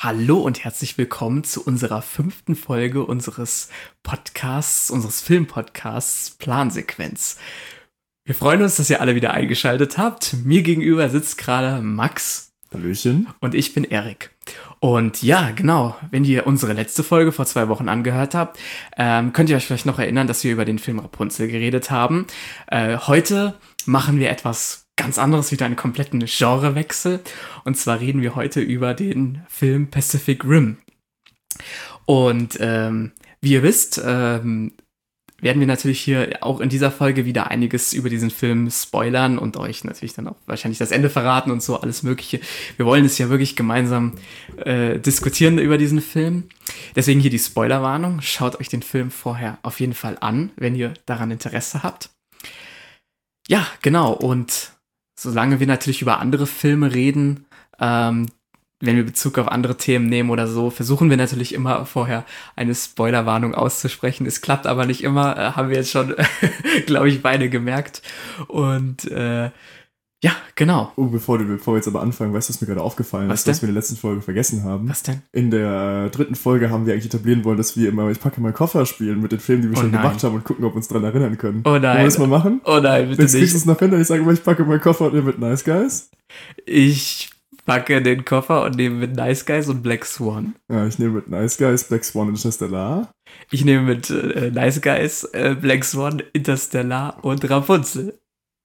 Hallo und herzlich willkommen zu unserer fünften Folge unseres Podcasts, unseres Filmpodcasts Plansequenz. Wir freuen uns, dass ihr alle wieder eingeschaltet habt. Mir gegenüber sitzt gerade Max. Hallöchen. Und ich bin Erik. Und ja, genau, wenn ihr unsere letzte Folge vor zwei Wochen angehört habt, ähm, könnt ihr euch vielleicht noch erinnern, dass wir über den Film Rapunzel geredet haben. Äh, heute machen wir etwas ganz anderes, wieder einen kompletten Genrewechsel. Und zwar reden wir heute über den Film Pacific Rim. Und ähm, wie ihr wisst, ähm, werden wir natürlich hier auch in dieser Folge wieder einiges über diesen Film spoilern und euch natürlich dann auch wahrscheinlich das Ende verraten und so alles Mögliche. Wir wollen es ja wirklich gemeinsam äh, diskutieren über diesen Film. Deswegen hier die Spoilerwarnung. Schaut euch den Film vorher auf jeden Fall an, wenn ihr daran Interesse habt. Ja, genau. Und solange wir natürlich über andere Filme reden, ähm, wenn wir Bezug auf andere Themen nehmen oder so, versuchen wir natürlich immer vorher eine Spoilerwarnung auszusprechen. Es klappt aber nicht immer, äh, haben wir jetzt schon, glaube ich, beide gemerkt. Und äh, ja, genau. Oh, bevor, du, bevor wir jetzt aber anfangen, weißt du, was mir gerade aufgefallen was ist, was wir in der letzten Folge vergessen haben? Was denn? In der äh, dritten Folge haben wir eigentlich etablieren wollen, dass wir immer Ich packe meinen Koffer spielen mit den Filmen, die wir Oh schon nein. gemacht haben und gucken, ob wir uns daran erinnern können. Oh Wollen wir nein. das mal machen? Oh nein, bitte Jetzt kriegst du nicht. es noch hin, ich sage immer, ich packe meinen Koffer und ihr mit Nice Guys. Ich packe den Koffer und nehme mit Nice Guys und Black Swan. Ja, ich nehme mit Nice Guys Black Swan und Interstellar. Ich nehme mit äh, Nice Guys, äh, Black Swan, Interstellar und Rapunzel.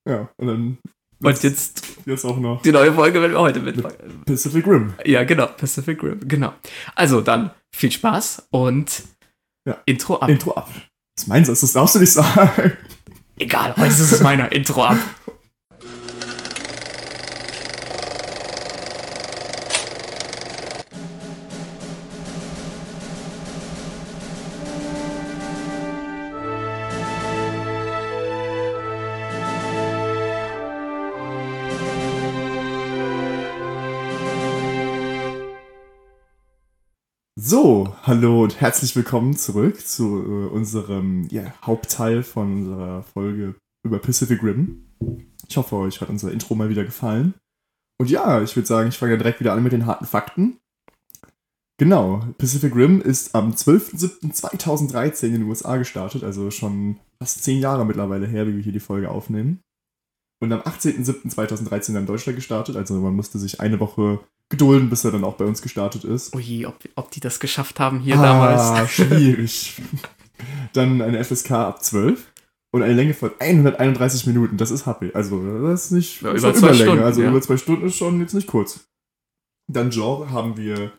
Ja, und dann Und jetzt jetzt auch noch die neue Folge werden wir heute mitpacken. Pacific Rim. Ja, genau, Pacific Rim, genau. Also dann viel Spaß und Ja. Intro ab. Intro ab. Das ist meins, das darfst du nicht sagen. Egal, heute ist es meiner. Intro ab. So, hallo und herzlich willkommen zurück zu äh, unserem ja, Hauptteil von unserer Folge über Pacific Rim. Ich hoffe, euch hat unser Intro mal wieder gefallen. Und ja, ich würde sagen, ich fange ja direkt wieder an mit den harten Fakten. Genau, Pacific Rim ist am 12.07.2013 in den USA gestartet, also schon fast zehn Jahre mittlerweile her, wie wir hier die Folge aufnehmen. Und am 18.07.2013 dann in Deutschland gestartet, also man musste sich eine Woche gedulden, bis er dann auch bei uns gestartet ist. Ui, ob, ob die das geschafft haben hier ah, damals. schwierig. Dann eine FSK ab 12 und eine Länge von 131 Minuten. Das ist happy. Also, das ist nicht Ja, über zwei Überlänge. Stunden, Also, ja. über zwei Stunden ist schon jetzt nicht kurz. Dann Genre haben wir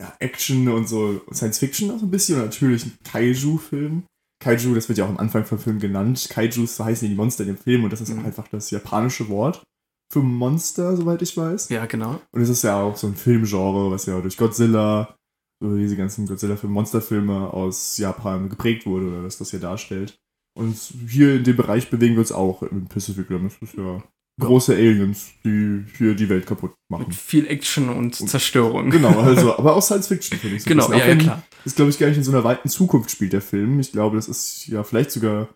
ja, Action und so Science Fiction auch so ein bisschen und natürlich ein Kaiju-Film. Kaiju, das wird ja auch am Anfang vom Film genannt. Kaijus, so heißen die Monster in dem Film und das ist Mhm. auch einfach das japanische Wort für Monster, soweit ich weiß. Ja, genau. Und es ist ja auch so ein Filmgenre, was ja durch Godzilla, so diese ganzen Godzilla-Filme, Monsterfilme aus Japan geprägt wurde, oder was das hier darstellt. Und hier in dem Bereich bewegen wir uns auch im Pacific Rim. Das ist ja große Aliens, die hier die Welt kaputt machen. Mit viel Action und Zerstörung. Genau, also, aber auch Science Fiction, finde ich. So Genau, ja, ja, klar. Das glaube ich gar nicht in so einer weiten Zukunft spielt, der Film. Ich glaube, das ist ja vielleicht sogar.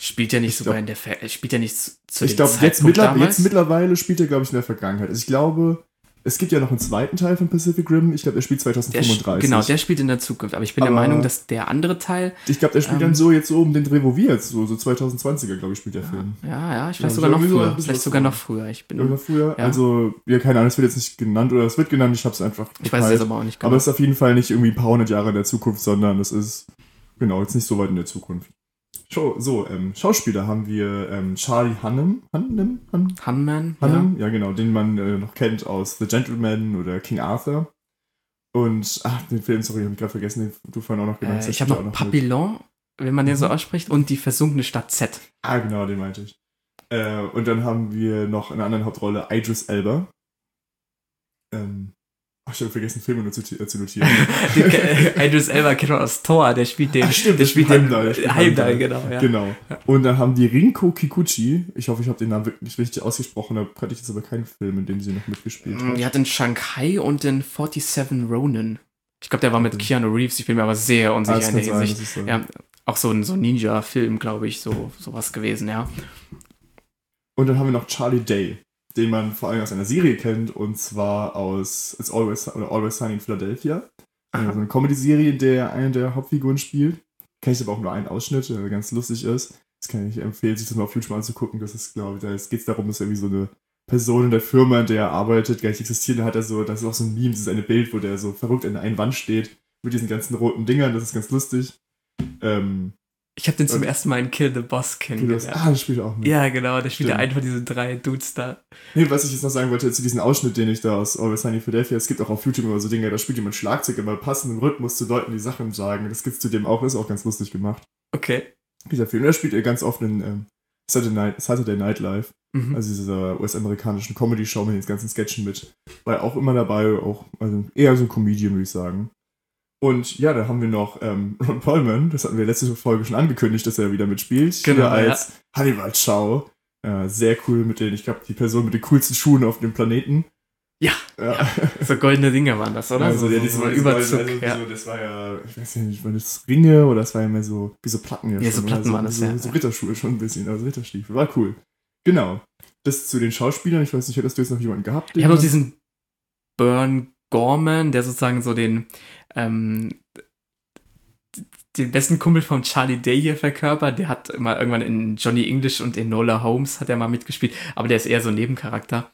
Spielt ja nicht Ich sogar glaub- in der Ver spielt ja nicht zu ich glaube, jetzt, mittler jetzt mittlerweile spielt er, glaube ich, in der Vergangenheit. Also ich glaube, es gibt ja noch einen zweiten Teil von Pacific Rim. Ich glaube, der spielt der, 2035. genau, der spielt in der Zukunft. Aber ich bin der Aber- Meinung, dass der andere Teil, Ich glaube, der spielt Ähm, dann so jetzt so um den Dreh, wo wir jetzt so, so 2020er, glaube ich, spielt der Film. ja, ja, ich Ja, weiß sogar noch so früher. Vielleicht sogar noch früher. Ich bin, Irgendwann früher. Ja. Also, ja, keine Ahnung, es wird jetzt nicht genannt oder es wird genannt, ich habe es einfach. ich weiß es geteilt. aber auch nicht genau. Aber es ist auf jeden Fall nicht irgendwie ein paar hundert Jahre in der Zukunft, sondern es ist, genau, jetzt nicht so weit in der Zukunft. Schau, so, ähm, Schauspieler haben wir ähm, Charlie Hunnam, Hunnam, Hunnam, Hunman, ja. Hunnam? Ja. genau, den man äh, noch kennt aus The Gentleman oder King Arthur. Und, ach, den Film, sorry, hab ich gerade vergessen, den du vorhin auch noch genannt Äh, hast. ich habe noch mit. Papillon, wenn man den so Mhm. ausspricht, und die versunkene Stadt Z. Ah, genau, den meinte ich. Äh, und dann haben wir noch in einer anderen Hauptrolle Idris Elba. Ähm, ich habe vergessen, Filme nur zu, äh, zu notieren. Den ke- äh, Idris Elba kennt man aus Thor, der spielt den. Ach, stimmt, der spielt spielt den Heimdall, Heimdall, Heimdall. genau. Ja. Genau. Und dann haben die Rinko Kikuchi. Ich hoffe, ich habe den Namen wirklich nicht richtig ausgesprochen. Da kannte ich jetzt aber keinen Film, in dem sie noch mitgespielt Mm, hat. Die hat in Shanghai und in 47 Ronin. Ich glaube, der war mit Okay. Keanu Reeves. Ich bin mir aber sehr Ah, unsicher das in der sein, Hinsicht. so. Ja, auch so ein, so Ninja-Film, glaube ich, so sowas gewesen, ja. Und dann haben wir noch Charlie Day. Den man vor allem aus einer Serie kennt, und zwar aus It's Always, oder Always Sunny in Philadelphia. Also eine Comedy-Serie, in der eine der Hauptfiguren spielt. Kenne ich aber auch nur einen Ausschnitt, der ganz lustig ist. Das kann ich empfehlen, sich das mal auf YouTube anzugucken. Das ist, glaube ich, da geht es darum, dass irgendwie so eine Person in der Firma, in der er arbeitet, gar nicht existiert. Da hat er so, das ist auch so ein Meme, das ist eine Bild, wo der so verrückt an der einen Wand steht mit diesen ganzen roten Dingern. Das ist ganz lustig. Ähm, ich habe den zum ersten Mal in Kill the Boss kennengelernt. Ah, das spielt auch mit. Ja, genau, der spielt ja einen von diesen drei Dudes da. Nee, was ich jetzt noch sagen wollte, zu diesem Ausschnitt, den ich da aus Always Sunny Philadelphia, es gibt auch auf YouTube immer so Dinge, da spielt jemand Schlagzeug immer passend im Rhythmus zu Leuten, die Sachen sagen. Das gibt's zu dem auch, ist auch ganz lustig gemacht. Okay. Dieser Film, der spielt er ganz oft in ähm, Saturday, Night, Saturday Night Live, mhm. also dieser US-amerikanischen Comedy-Show mit den ganzen Sketchen mit. War er auch immer dabei, auch also eher so ein Comedian, würde ich sagen. Und ja, da haben wir noch ähm, Ron Perlman, das hatten wir letzte Folge schon angekündigt, dass er wieder mitspielt. Genau, Hier als ja. Hannibal Chow. Äh, sehr cool mit den, ich glaube, die Person mit den coolsten Schuhen auf dem Planeten. Ja, ja. ja. so goldene Dinge waren das, oder? Also, so, ja, so, so Überzug. Also, ja. So, das war ja, ich weiß nicht, war das Ringe oder das war ja mehr so, wie so Platten. Ja, ja so Platten waren das, ja. So Ritterschuhe schon ein bisschen, also Ritterstiefel. War cool. Genau. Das zu den Schauspielern. Ich weiß nicht, hättest du jetzt noch jemanden gehabt? Ich habe noch diesen Burn Gorman, der sozusagen so den, ähm, den besten Kumpel von Charlie Day hier verkörpert. Der hat immer irgendwann in Johnny English und in Nola Holmes hat er mal mitgespielt, aber der ist eher so ein Nebencharakter.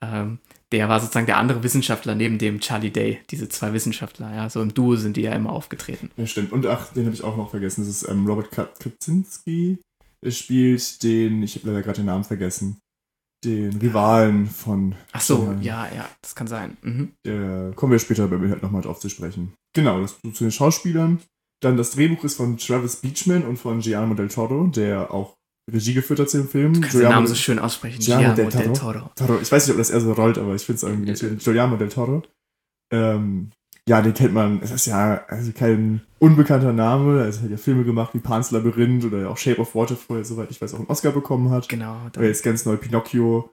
Ähm, der war sozusagen der andere Wissenschaftler neben dem Charlie Day. Diese zwei Wissenschaftler, ja, so im Duo sind die ja immer aufgetreten. Ja, stimmt. Und ach, den habe ich auch noch vergessen. Das ist ähm, Robert Kapczynski. Er spielt den, ich habe leider gerade den Namen vergessen, den Rivalen von. Ach so, äh, ja, ja, das kann sein. Mhm. Der kommen wir später bei mir halt nochmal drauf zu sprechen. Genau, das zu den Schauspielern. Dann das Drehbuch ist von Travis Beachman und von Gianni del Toro, der auch Regie geführt hat zu dem Film. Du kannst Giuliano, den Namen so schön aussprechen. Giuliano del, Toro. del Toro. Toro. Ich weiß nicht, ob das eher so rollt, aber ich finde es irgendwie ja. Giuliano del Toro. Ähm, ja, den kennt man. Es ist ja also kein unbekannter Name. Er hat ja Filme gemacht wie Pan's Labyrinth oder auch Shape of Water, vorher, soweit ich weiß, auch einen Oscar bekommen hat. Genau. Aber jetzt ganz neu Pinocchio.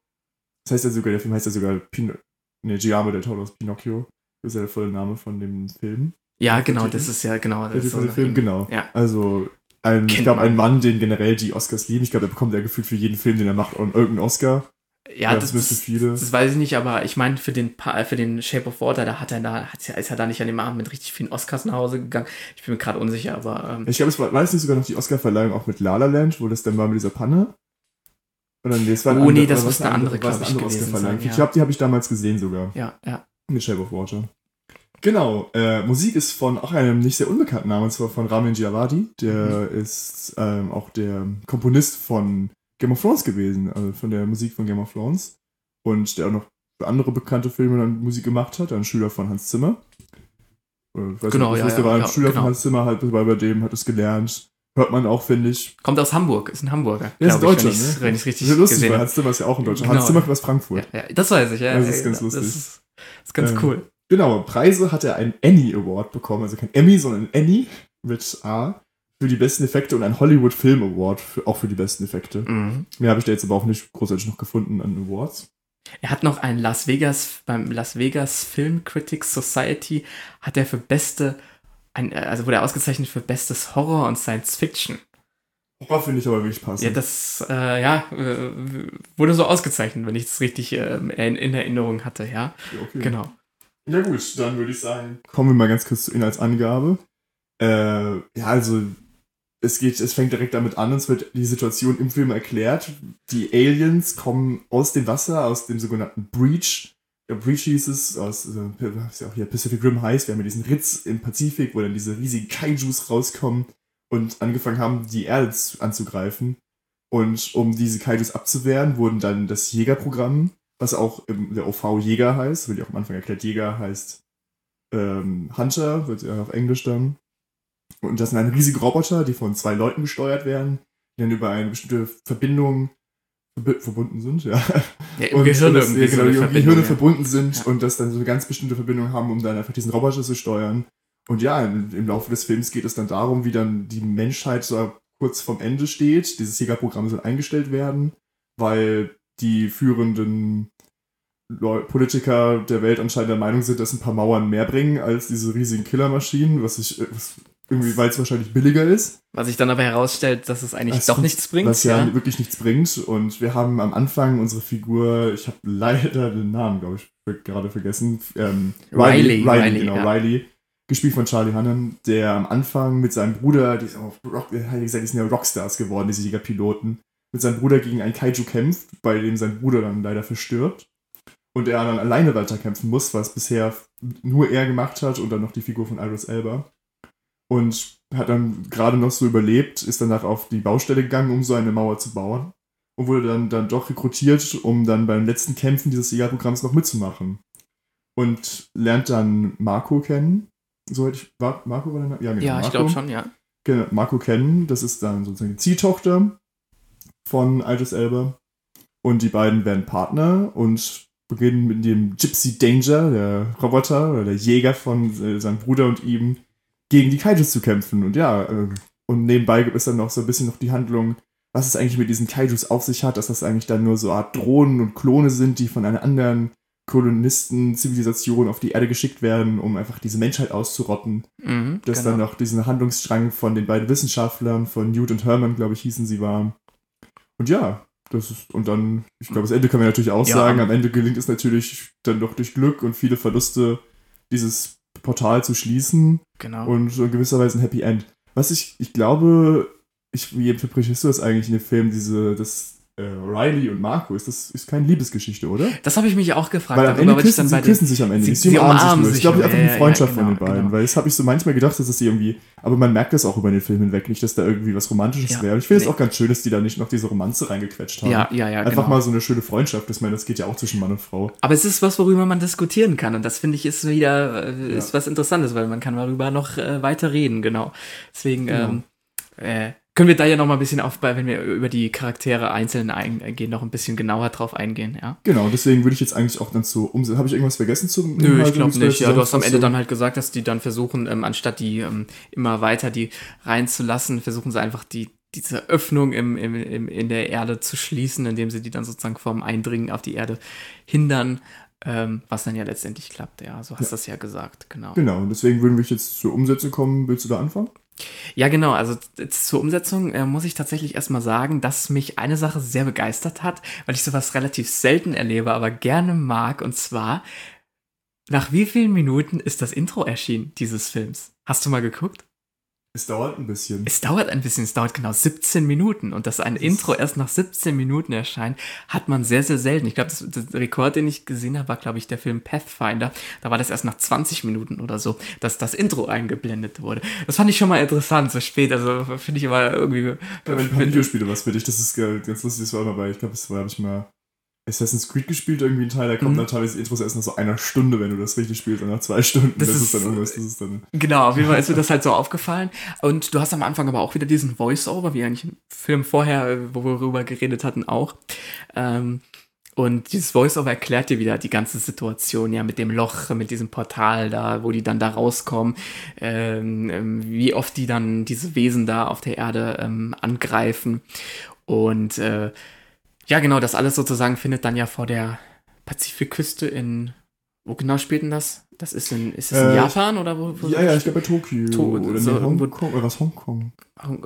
Das heißt ja sogar, der Film heißt ja sogar Pin ne, Giuliano del Toro's Pinocchio. Das ist ja der volle Name von dem Film. Ja, genau, das ist ja genau. Das ist so Film, genau. Ja. Also ein, ich glaube, ein Mann, den generell die Oscars lieben. Ich glaube, der bekommt ja gefühlt für jeden Film, den er macht, irgendeinen Oscar. Ja, ja das, das, viele. das weiß ich nicht, aber ich meine, für den, für den Shape of Water, da hat er da, hat, ist er da nicht an dem Abend mit richtig vielen Oscars nach Hause gegangen. Ich bin mir gerade unsicher, aber. Ähm, ich glaube, es war, war es nicht sogar noch die Oscar-Verleihung auch mit La La Land, wo das dann war mit dieser Panne? Oder nee, das war oh, andere, nee, das war eine andere, andere glaube ich, gewesen sein, ja. Ich glaube, die habe ich damals gesehen sogar. Ja, ja. Mit Shape of Water. Genau, äh, Musik ist von auch einem nicht sehr unbekannten Namen, und zwar von Ramin Djawadi. Der mhm. ist ähm, auch der Komponist von Game of Thrones gewesen, also von der Musik von Game of Thrones. Und der auch noch für andere bekannte Filme dann Musik gemacht hat, ein Schüler von Hans Zimmer. genau, nicht, ja, ja, war ein ja, Schüler genau. von Hans Zimmer, halt, bei, bei dem hat es gelernt. Hört man auch, finde ich. Kommt aus Hamburg, ist ein Hamburger. Ja, ist ein Deutscher, ne? Wenn ich richtig das ist lustig, gesehen weil Hans Zimmer ist ja auch ein Deutscher. Genau. Hans Zimmer kommt aus Frankfurt. Ja, ja, das weiß ich, ja. Das ist ganz lustig. Das ist, das ist ganz ähm, cool. Genau, Preise hat er einen Annie Award bekommen, also kein Emmy, sondern ein Annie mit A für die besten Effekte und einen Hollywood Film Award für, auch für die besten Effekte. Mhm. Mehr habe ich da jetzt aber auch nicht großartig noch gefunden an Awards. Er hat noch ein Las Vegas, beim Las Vegas Film Critics Society hat er für beste, ein, also wurde er ausgezeichnet für bestes Horror und Science Fiction. Horror finde ich aber wirklich passend. Ja, das, äh, ja, äh, wurde so ausgezeichnet, wenn ich das richtig äh, in, in, Erinnerung hatte, ja. okay. Genau. Ja gut, dann würde ich sagen, kommen wir mal ganz kurz zur Inhaltsangabe. Äh, ja, also es geht, es fängt direkt damit an, uns wird die Situation im Film erklärt. Die Aliens kommen aus dem Wasser, aus dem sogenannten Breach. Der Breach hieß es, aus, äh, ja auch hier Pacific Rim heißt. Wir haben ja diesen Ritz im Pazifik, wo dann diese riesigen Kaijus rauskommen und angefangen haben, die Erde anzugreifen. Und um diese Kaijus abzuwehren, wurden dann das Jägerprogramm was auch im, der OV Jäger heißt, wird ja auch am Anfang erklärt, Jäger heißt ähm, Hunter, wird ja auf Englisch dann. Und das sind dann riesige Roboter, die von zwei Leuten gesteuert werden, die dann über eine bestimmte Verbindung verbunden sind, ja. ja im und, Gehirn das, irgendwie genau, so die Gehirne ja. verbunden sind ja. und das dann so eine ganz bestimmte Verbindung haben, um dann einfach diesen Roboter zu steuern. Und ja, im Laufe des Films geht es dann darum, wie dann die Menschheit so kurz vorm Ende steht. Dieses Jägerprogramm soll eingestellt werden, weil die führenden Politiker der Welt anscheinend der Meinung sind, dass ein paar Mauern mehr bringen als diese riesigen Killermaschinen, was ich, was Irgendwie, weil es wahrscheinlich billiger ist. Was sich dann aber herausstellt, dass es eigentlich Das doch nichts bringt. Was ja, ja. wirklich nichts bringt. Und wir haben am Anfang unsere Figur, ich habe leider den Namen, glaube ich, gerade vergessen. Ähm, Riley, Riley, Riley, genau, ja. Riley. Gespielt von Charlie Hannon, der am Anfang mit seinem Bruder, die, sind auch Rock, äh, gesagt, die sind ja Rockstars geworden, diese Jägerpiloten, mit seinem Bruder gegen einen Kaiju kämpft, bei dem sein Bruder dann leider verstirbt. Und er dann alleine weiterkämpfen muss, was bisher nur er gemacht hat und dann noch die Figur von Iris Elba. Und hat dann gerade noch so überlebt, ist danach auf die Baustelle gegangen, um so eine Mauer zu bauen. Und wurde dann, dann doch rekrutiert, um dann beim letzten Kämpfen dieses Jägerprogramms noch mitzumachen. Und lernt dann Marco kennen. Soweit ich. War, Marco war der Name? Ja, genau. Ja, ich Marco. glaube schon, ja. Genau, Marco kennen. Das ist dann sozusagen die Ziehtochter von Idris Elba. Und die beiden werden Partner und beginnen mit dem Gypsy Danger, der Roboter oder der Jäger von äh, seinem Bruder und ihm, gegen die Kaijus zu kämpfen. Und ja, äh, und nebenbei gibt es dann noch so ein bisschen noch die Handlung, was es eigentlich mit diesen Kaijus auf sich hat, dass das eigentlich dann nur so eine Art Drohnen und Klone sind, die von einer anderen Kolonisten-Zivilisation auf die Erde geschickt werden, um einfach diese Menschheit auszurotten Mhm, dass genau. dann noch diesen Handlungsstrang von den beiden Wissenschaftlern, von Newt und Herman, glaube ich, hießen sie waren. Und ja, das ist, und dann, ich glaube, das Ende können wir natürlich auch Ja. sagen. Am Ende gelingt es natürlich dann doch durch Glück und viele Verluste, dieses Portal zu schließen genau. und in gewisser Weise ein Happy End. Was ich, ich glaube, ich, wie interpretierst du das eigentlich in dem Film, diese, das äh, Riley und Marco, ist das ist keine Liebesgeschichte, oder? das habe ich mich auch gefragt, Weil am Ende küssen, dann sie küssen sich am Ende sie- nicht. sie umarmen nur. sich Ich glaube, einfach ja, Freundschaft ja, von den genau, beiden. genau. Weil das habe ich so manchmal gedacht, dass es irgendwie. Aber man merkt das auch über den Film hinweg nicht, dass da irgendwie was Romantisches Ja, wäre. Und ich finde es nee. auch ganz schön, dass die da nicht noch diese Romanze reingequetscht haben. Ja, ja, ja, Einfach genau. mal so eine schöne Freundschaft. Ich meine, das geht ja auch zwischen Mann und Frau. Aber es ist was, worüber man diskutieren kann. Und das finde ich ist wieder äh, ist was Interessantes, weil man kann darüber noch äh, weiter reden, genau. Deswegen Genau. ähm, äh, können wir da ja noch mal ein bisschen auf, wenn wir über die Charaktere einzeln eingehen, noch ein bisschen genauer drauf eingehen, ja. Genau, deswegen würde ich jetzt eigentlich auch dann so umsetzen. Habe ich irgendwas vergessen zum Nö, Inhalt ich glaube nicht. Ja, du hast am Ende dann halt gesagt, dass die dann versuchen, ähm, anstatt die ähm, immer weiter die reinzulassen, versuchen sie einfach die diese Öffnung im, im, im, in der Erde zu schließen, indem sie die dann sozusagen vom Eindringen auf die Erde hindern, ähm, was dann ja letztendlich klappt. Ja, so hast du das ja gesagt, genau. Genau, und deswegen würden wir jetzt zur Umsetzung kommen. Willst du da anfangen? Ja, genau. Also zur Umsetzung äh, muss ich tatsächlich erstmal sagen, dass mich eine Sache sehr begeistert hat, weil ich sowas relativ selten erlebe, aber gerne mag. Und zwar, nach wie vielen Minuten ist das Intro erschienen dieses Films? Hast du mal geguckt? Es dauert ein bisschen. Es dauert ein bisschen, es dauert genau 17 Minuten. Und dass ein Intro erst nach 17 Minuten erscheint, hat man sehr, sehr selten. Ich glaube, das, das Rekord, den ich gesehen habe, war, glaube ich, der Film Pathfinder. Da war das erst nach 20 Minuten oder so, dass das Intro eingeblendet wurde. Das fand ich schon mal interessant, so spät. Also finde ich immer irgendwie. Ja, wenn Videospiele was für dich, das ist ganz lustig, das war immer bei, ich glaube, das war, habe ich mal Assassin's Creed gespielt, irgendwie ein Teil, da kommt Mhm. dann teilweise Intros erst nach so einer Stunde, wenn du das richtig spielst, und nach zwei Stunden. Das Das, ist- dann irgendwas, das ist dann. Genau, auf jeden Fall ist mir das halt so aufgefallen. Und du hast am Anfang aber auch wieder diesen Voice-Over, wie eigentlich im Film vorher, äh, wo wir darüber geredet hatten, auch. Ähm, und dieses Voice-Over erklärt dir wieder die ganze Situation, ja, mit dem Loch, mit diesem Portal da, wo die dann da rauskommen, ähm, ähm, wie oft die dann diese Wesen da auf der Erde ähm, angreifen. Und äh, ja, genau, das alles sozusagen findet dann ja vor der Pazifikküste in, wo genau spielt denn das? Das ist in, ist das in Äh, Japan oder wo? wo Ja, ja, ich glaube bei Tokio. To- oder so Hongkong. Oder was Hongkong?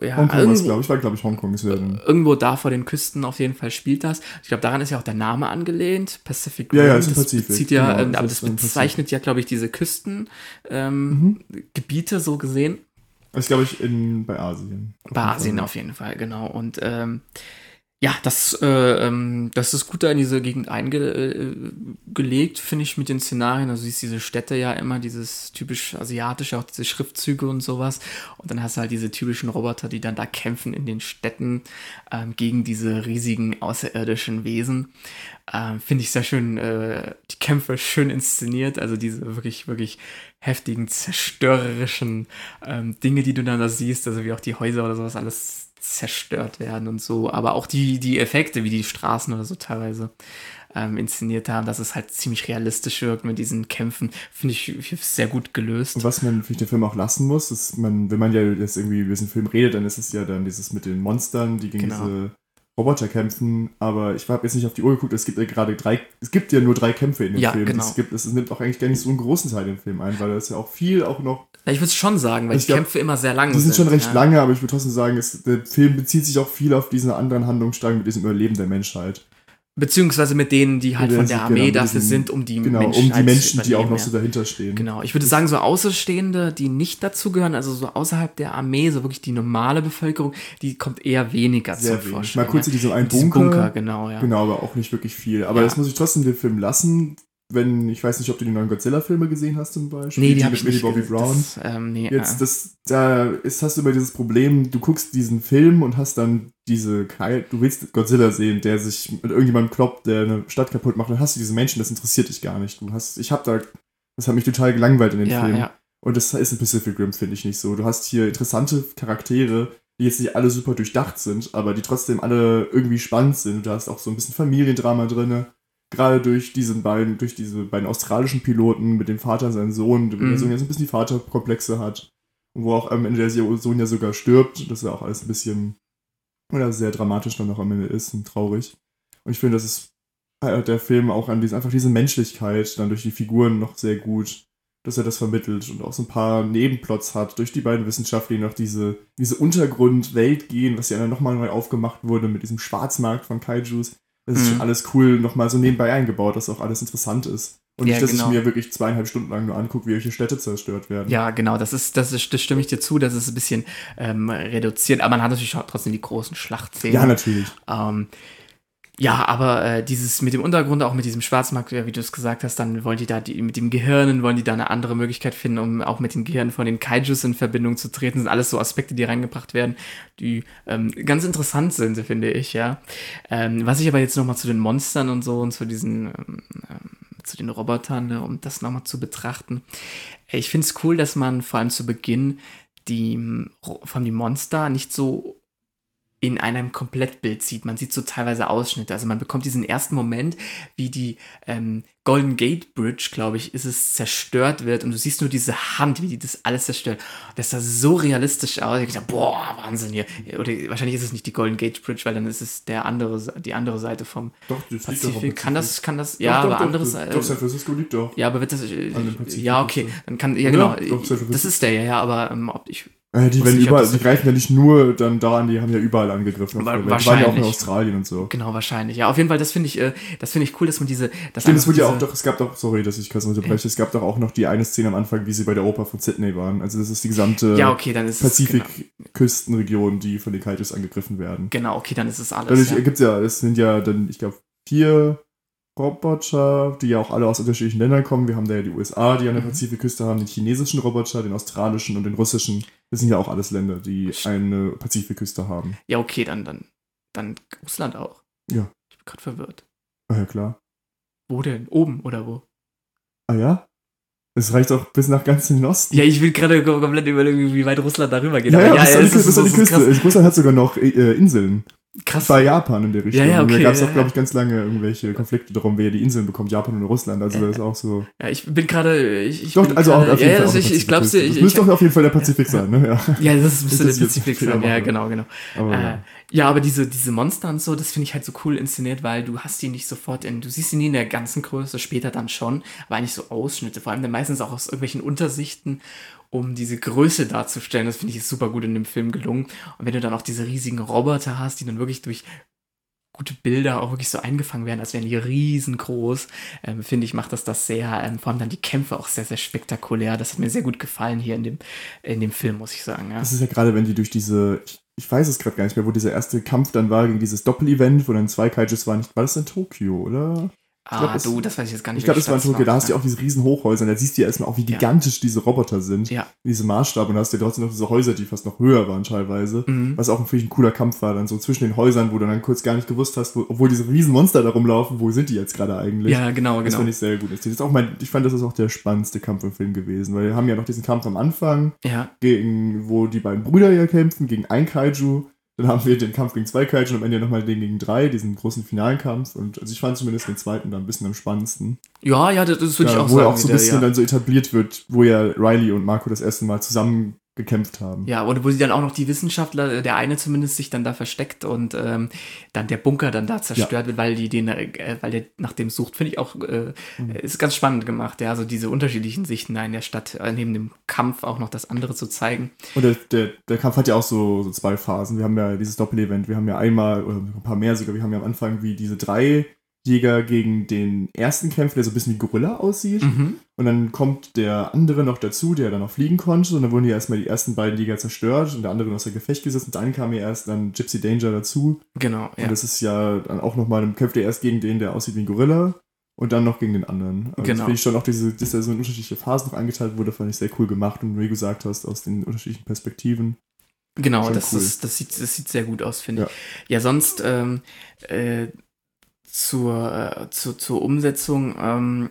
ja, Hongkong war es, irgendwo, glaube ich. War, glaube ich, Hongkong. Ist ja irgendwo da vor den Küsten auf jeden Fall spielt das. Ich glaube, daran ist ja auch der Name angelehnt, Pacific Ja, ja, Rim. ist das Pazifik, bezieht ja, genau, ähm, das aber ist das im Pazifik. bezeichnet ja, glaube ich, diese Küstengebiete ähm, Mhm. So gesehen. Das glaube ich in, bei Asien. Bei Asien auf jeden Fall, genau. Und ähm, ja, das, äh, ähm, das ist gut da in diese Gegend eingelegt, finde ich, mit den Szenarien. Also siehst diese Städte ja immer, dieses typisch asiatische, auch diese Schriftzüge und sowas. Und dann hast du halt diese typischen Roboter, die dann da kämpfen in den Städten ähm, gegen diese riesigen außerirdischen Wesen. Ähm, finde ich sehr schön, äh, die Kämpfe schön inszeniert, also diese wirklich, wirklich heftigen, zerstörerischen ähm, Dinge, die du dann da siehst, also wie auch die Häuser oder sowas alles zerstört werden und so, aber auch die, die Effekte, wie die Straßen oder so teilweise ähm, inszeniert haben, dass es halt ziemlich realistisch wirkt mit diesen Kämpfen, finde ich sehr gut gelöst. Und was man für den Film auch lassen muss, ist, man, wenn man ja jetzt irgendwie über diesen Film redet, dann ist es ja dann dieses mit den Monstern, die gegen Genau. diese Roboter kämpfen. Aber ich habe jetzt nicht auf die Uhr geguckt, es gibt ja gerade drei, es gibt ja nur drei Kämpfe in dem Ja, Film. genau. Es, gibt, es nimmt auch eigentlich gar nicht so einen großen Teil im Film ein, weil da ist ja auch viel auch noch Ja, ich würde es schon sagen, weil Ich die glaub, Kämpfe immer sehr lang Die sind schon recht ja. lange, aber ich würde trotzdem sagen, es, der Film bezieht sich auch viel auf diesen anderen Handlungsstrang mit diesem Überleben der Menschheit. Beziehungsweise mit denen, die halt von der genau, Armee mit dafür sind, um die Genau, Menschen um die halt Menschen, die auch noch so dahinter stehen. Genau, ich würde sagen, so Außenstehende, die nicht dazugehören, also so außerhalb der Armee, so wirklich die normale Bevölkerung, die kommt eher weniger Sehr zum wenig. Vorschein. Mal kurz in diesem einen Bunker. Bunker, genau, ja. Genau, aber auch nicht wirklich viel. Aber Ja. das muss ich trotzdem den Film lassen, wenn, ich weiß nicht, ob du die neuen Godzilla-Filme gesehen hast zum Beispiel. Nee, die habe mit ich Millie nicht Bobby. Brown. Das, ähm, nee, Jetzt, äh, das, da ist, hast du immer dieses Problem, du guckst diesen Film und hast dann diese, du willst Godzilla sehen, der sich mit irgendjemandem kloppt, der eine Stadt kaputt macht, dann hast du diese Menschen, das interessiert dich gar nicht. Du hast, ich hab da, das hat mich total gelangweilt in den ja, Film. ja. Und das ist in Pacific Rim, finde ich nicht so. Du hast hier interessante Charaktere, die jetzt nicht alle super durchdacht sind, aber die trotzdem alle irgendwie spannend sind. Du hast auch so ein bisschen Familiendrama drin. Gerade durch diesen beiden, durch diese beiden australischen Piloten mit dem Vater und seinem Sohn, wo Mhm. der Sohn ja so ein bisschen die Vaterkomplexe hat. Und wo auch am Ende der Sohn ja sogar stirbt. Das ist ja auch alles ein bisschen oder sehr dramatisch dann noch am Ende ist und traurig. Und ich finde, das ist halt der Film auch an diese, einfach diese Menschlichkeit dann durch die Figuren noch sehr gut, dass er das vermittelt und auch so ein paar Nebenplots hat, durch die beiden Wissenschaftler, die noch diese, diese Untergrundwelt gehen, was ja dann nochmal neu aufgemacht wurde mit diesem Schwarzmarkt von Kaijus. Das ist Mhm. schon alles cool nochmal so nebenbei eingebaut, dass auch alles interessant ist. Und Ja, nicht, dass genau. ich mir wirklich zweieinhalb Stunden lang nur angucke, wie welche Städte zerstört werden. Ja, genau, das ist, das ist, das stimme ich dir zu, das ist ein bisschen ähm, reduziert, aber man hat natürlich trotzdem die großen Schlachtszenen. Ja, natürlich. Ähm, ja, aber äh, dieses mit dem Untergrund, auch mit diesem Schwarzmarkt, ja, wie du es gesagt hast, dann wollen die da die, mit dem Gehirnen, wollen die da eine andere Möglichkeit finden, um auch mit den Gehirnen von den Kaijus in Verbindung zu treten. Das sind alles so Aspekte, die reingebracht werden, die ähm, ganz interessant sind, finde ich, ja. Ähm, was ich aber jetzt nochmal zu den Monstern und so und zu diesen, ähm, ähm, zu den Robotern, ne, um das nochmal zu betrachten. Ich finde es cool, dass man vor allem zu Beginn die Ro- von die Monster nicht so in einem Komplettbild sieht. Man sieht so teilweise Ausschnitte. Also man bekommt diesen ersten Moment, wie die ähm, Golden Gate Bridge, glaube ich, ist es zerstört wird und du siehst nur diese Hand, wie die das alles zerstört. Das sah so realistisch aus. Ich dachte, boah, Wahnsinn hier. Oder wahrscheinlich ist es nicht die Golden Gate Bridge, weil dann ist es der andere, die andere Seite vom Doch, das liegt Pazifik. Kann das, kann das, ja, doch, aber doch, anderes. Doch, äh, doch, San Francisco liegt doch. ja, aber wird das. Äh, ja, okay. Dann kann. Ja, genau. doch, das ist der, ja, ja, aber ähm, ob ich. Äh, die ob überall, die greifen ja nicht nur dann daran, die haben ja überall angegriffen. Wa- Die waren ja auch in wahrscheinlich. Australien und so. Genau, wahrscheinlich. Ja, auf jeden Fall, das finde ich, äh, das finde ich cool, dass man diese. Dass Stimmt, es wurde ja auch doch, es gab doch, sorry, dass ich kurz unterbreche, es gab doch auch noch die eine Szene am Anfang, wie sie bei der Oper von Sydney waren. Also das ist die gesamte Ja, okay, es. Genau, Pazifikküstenregion, die von den Kaijus angegriffen werden. genau, okay, dann ist es alles. Dadurch ja. gibt's ja, es sind ja dann, ich glaube, vier Roboter, die ja auch alle aus unterschiedlichen Ländern kommen. Wir haben da ja die USA, die an der Mhm. Pazifikküste haben, den chinesischen Roboter, den australischen und den russischen. Das sind ja auch alles Länder, die eine Pazifikküste haben. ja, okay, dann, dann, dann Russland auch. Ja. Ich bin gerade verwirrt. Ah ja, klar. Wo denn? Oben oder wo? Ah ja? Es reicht auch bis nach ganz in den Osten. Ja, ich will gerade kom- komplett überlegen, wie weit Russland darüber geht. Ja, ja, Aber bis an die Bis an die Küste. Russland hat sogar noch äh, Inseln. Krass. Bei Japan in der Richtung. Ja, ja, okay, da gab es ja, auch, glaube ich, ganz lange irgendwelche Konflikte darum, wer die Inseln bekommt, Japan oder Russland. Also das ist auch so. Ja, ich bin gerade. Ich, ich Doch, bin also auch gerade, auf jeden Fall. also ich, ich glaub's. Pazifik. Ich, Das müsste doch auf jeden Fall der Pazifik sein, ne? Ja. das müsste Das der Pazifik sein. Ja, genau, genau. Aber Äh, ja. ja, aber diese, diese Monster und so, das finde ich halt so cool inszeniert, weil du hast die nicht sofort in, du siehst sie nie in der ganzen Größe, später dann schon, aber eigentlich so Ausschnitte, vor allem dann meistens auch aus irgendwelchen Untersichten, um diese Größe darzustellen. Das finde ich ist super gut in dem Film gelungen. Und wenn du dann auch diese riesigen Roboter hast, die dann wirklich durch gute Bilder auch wirklich so eingefangen werden, als wären die riesengroß, ähm, finde ich, macht das das sehr, ähm, vor allem dann die Kämpfe auch sehr, sehr spektakulär. Das hat mir sehr gut gefallen hier in dem, in dem Film, muss ich sagen. Ja. Das ist ja gerade, wenn die durch diese, ich, weiß es gerade gar nicht mehr, wo dieser erste Kampf dann war gegen dieses Doppel-Event, wo dann zwei Kaijus waren. War das in Tokio, oder? Ah, glaub, das- du, das weiß ich jetzt gar nicht. Ich glaube, das war in Tokio. Da hast du ja auch diese riesen Hochhäuser. Und da siehst du ja erstmal auch, wie Ja. gigantisch diese Roboter sind. Ja. Diese Maßstab. Und da hast du ja trotzdem noch diese Häuser, die fast noch höher waren teilweise. Mhm. Was auch natürlich ein cooler Kampf war, dann so zwischen den Häusern, wo du dann kurz gar nicht gewusst hast, wo, obwohl diese riesen Monster da rumlaufen, wo sind die jetzt gerade eigentlich? Ja, genau, Das genau. fand ich sehr gut. Das ist auch mein, ich fand, das ist auch der spannendste Kampf im Film gewesen, weil wir haben ja noch diesen Kampf am Anfang, Ja, gegen, wo die beiden Brüder ja kämpfen, gegen ein Kaiju. Dann haben wir den Kampf gegen zwei Kaiju und am Ende nochmal den gegen drei, diesen großen finalen Kampf. Und also ich fand zumindest den zweiten da ein bisschen am spannendsten. ja, ja das, das würde ich auch wo sagen. er auch so ein bisschen ja. dann so etabliert wird, wo ja Riley und Marco das erste Mal gekämpft haben. Ja, und wo sie dann auch noch die Wissenschaftler, der eine zumindest sich dann da versteckt und ähm, dann der Bunker dann da zerstört ja. wird, weil die den, äh, weil der nach dem sucht, finde ich auch, äh, mhm. ist ganz spannend gemacht, ja, also diese unterschiedlichen Sichten da in der Stadt, äh, neben dem Kampf auch noch das andere zu zeigen. Und der, der, der Kampf hat ja auch so, so zwei Phasen. Wir haben ja dieses Doppel-Event, wir haben ja einmal, oder ein paar mehr sogar, wir haben ja am Anfang wie diese drei Jäger gegen den ersten kämpft, der so ein bisschen wie Gorilla aussieht. Mhm. Und dann kommt der andere noch dazu, der dann noch fliegen konnte. Und dann wurden ja erstmal die ersten beiden Jäger zerstört und der andere aus der Gefecht gesetzt. Und dann kam ja erst dann Gypsy Danger dazu. Genau, ja. Und das ist ja dann auch nochmal, dann kämpft er erst gegen den, der aussieht wie ein Gorilla. Und dann noch gegen den anderen. Also genau. Das finde ich schon auch diese, dass da so in unterschiedliche Phasen noch eingeteilt wurde, fand ich sehr cool gemacht. Und wie du gesagt hast, aus den unterschiedlichen Perspektiven. Genau, das, cool. ist, das, sieht, das sieht sehr gut aus, finde ja. ich. Ja, sonst ähm, äh, zur, äh, zu, zur Umsetzung, ähm,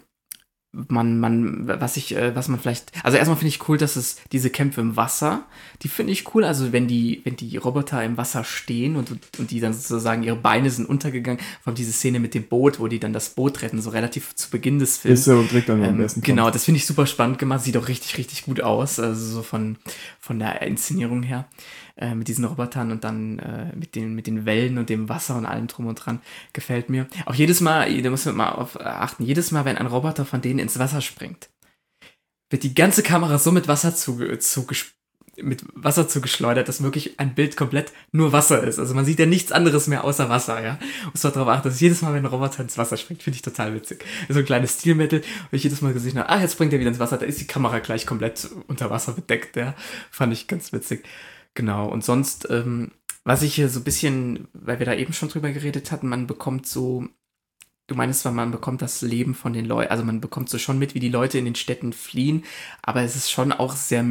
man, man, was ich, äh, was man vielleicht, also erstmal finde ich cool, dass es diese Kämpfe im Wasser, die finde ich cool. Also wenn die, wenn die Roboter im Wasser stehen und, und die dann sozusagen ihre Beine sind untergegangen, vor allem diese Szene mit dem Boot, wo die dann das Boot retten, so relativ zu Beginn des Films. Ist ja direkt dann ähm, ersten Genau, das finde ich super spannend gemacht, sieht auch richtig, richtig gut aus, also so von, von der Inszenierung her äh, mit diesen Robotern und dann äh, mit, den, mit den Wellen und dem Wasser und allem drum und dran. Gefällt mir. Auch jedes Mal, da muss man mal auf achten, jedes Mal, wenn ein Roboter von denen ins Wasser springt, wird die ganze Kamera so mit Wasser zu, zu mit Wasser zugeschleudert, dass wirklich ein Bild komplett nur Wasser ist. Also man sieht ja nichts anderes mehr außer Wasser, ja. Muss doch darauf achten, dass jedes Mal, wenn ein Roboter ins Wasser springt, finde ich total witzig. So ein kleines Stilmittel, wo ich jedes Mal gesehen habe, ah, jetzt springt er wieder ins Wasser, da ist die Kamera gleich komplett unter Wasser bedeckt, ja. Fand ich ganz witzig. Genau, und sonst, ähm, was ich hier so ein bisschen, weil wir da eben schon drüber geredet hatten, man bekommt so, du meinst zwar, man bekommt das Leben von den Leuten, also man bekommt so schon mit, wie die Leute in den Städten fliehen, aber es ist schon auch sehr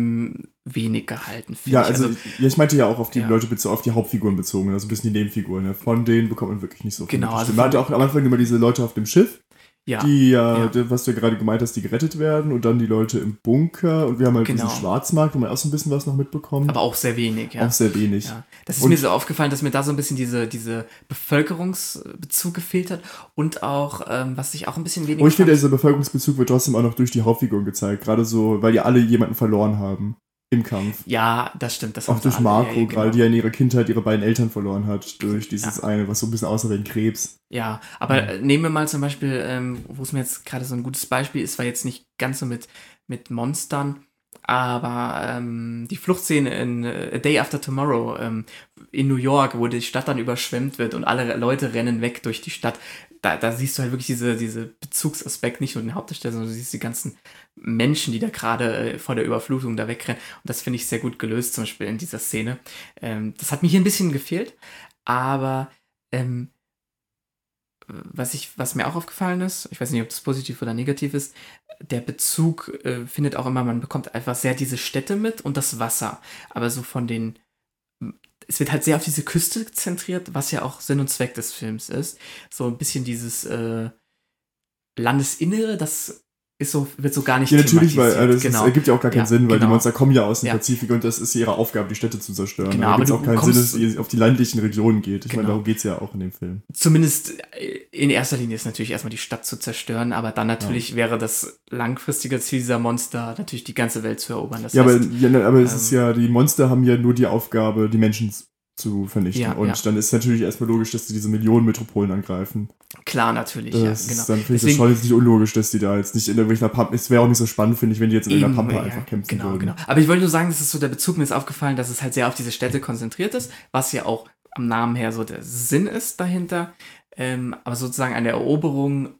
wenig gehalten. Ja, ich. also, also ja, ich meinte ja auch auf die ja. Leute bezogen, auf die Hauptfiguren bezogen, also ein bisschen die Nebenfiguren. Ne? Von denen bekommt man wirklich nicht so viel. Genau. Also man hatte auch am Anfang immer diese Leute auf dem Schiff, ja. Die ja, ja, was du ja gerade gemeint hast, die gerettet werden und dann die Leute im Bunker und wir haben halt genau. diesen Schwarzmarkt, wo man auch so ein bisschen was noch mitbekommt. Aber auch sehr wenig, ja. Auch sehr wenig. Ja. Das ist und mir so aufgefallen, dass mir da so ein bisschen diese, diese Bevölkerungsbezug gefehlt hat und auch, ähm, was ich auch ein bisschen weniger. Und ich finde, dieser Bevölkerungsbezug wird trotzdem auch noch durch die Hauptfiguren gezeigt, gerade so, weil die alle jemanden verloren haben im Kampf. Ja, das stimmt. Das auch durch Marco, ja, genau. die ja in ihrer Kindheit ihre beiden Eltern verloren hat, durch dieses ja. eine, was so ein bisschen aussah wie ein Krebs. Ja, aber ja. nehmen wir mal zum Beispiel, ähm, wo es mir jetzt gerade so ein gutes Beispiel ist, war jetzt nicht ganz so mit, mit Monstern, aber ähm, die Fluchtszene in uh, A Day After Tomorrow ähm, in New York, wo die Stadt dann überschwemmt wird und alle Leute rennen weg durch die Stadt, da, da siehst du halt wirklich diese, diese Bezugsaspekt, nicht nur den Hauptdarsteller, sondern du siehst die ganzen Menschen, die da gerade äh, vor der Überflutung da wegrennen. Und das finde ich sehr gut gelöst, zum Beispiel in dieser Szene. Ähm, das hat mir hier ein bisschen gefehlt, aber ähm, was, ich, was mir auch aufgefallen ist, ich weiß nicht, ob das positiv oder negativ ist, der Bezug äh, findet auch immer, man bekommt einfach sehr diese Städte mit und das Wasser. Aber so von den, es wird halt sehr auf diese Küste zentriert, was ja auch Sinn und Zweck des Films ist. So ein bisschen dieses äh, Landesinnere, das ist so, wird so gar nicht Ja, natürlich, weil äh, das genau. ist, ergibt ja auch gar keinen ja, Sinn, weil genau. die Monster kommen ja aus dem ja. Pazifik und das ist ihre Aufgabe, die Städte zu zerstören. Genau, aber es auch keinen Sinn, dass es auf die ländlichen Regionen geht. Ich genau. meine, darum geht es ja auch in dem Film. Zumindest äh, in erster Linie ist natürlich erstmal die Stadt zu zerstören, aber dann natürlich ja. wäre das langfristige Ziel dieser Monster natürlich die ganze Welt zu erobern. Das ja, heißt, aber, ne, aber ähm, es ist ähm, ja, die Monster haben ja nur die Aufgabe, die Menschen zu vernichten. Und dann ist natürlich erstmal logisch, dass sie diese Millionen Metropolen angreifen. Klar, natürlich, das ja, genau. Dann finde ich das schon jetzt nicht unlogisch, dass die da jetzt nicht in irgendwelcher Pampa, es wäre auch nicht so spannend, finde ich, wenn die jetzt in irgendeiner Pampa ja, einfach kämpfen genau, würden. Genau, Aber ich wollte nur sagen, das ist so der Bezug, mir ist aufgefallen, dass es halt sehr auf diese Städte konzentriert ist, was ja auch am Namen her so der Sinn ist dahinter. Ähm, aber sozusagen eine Eroberung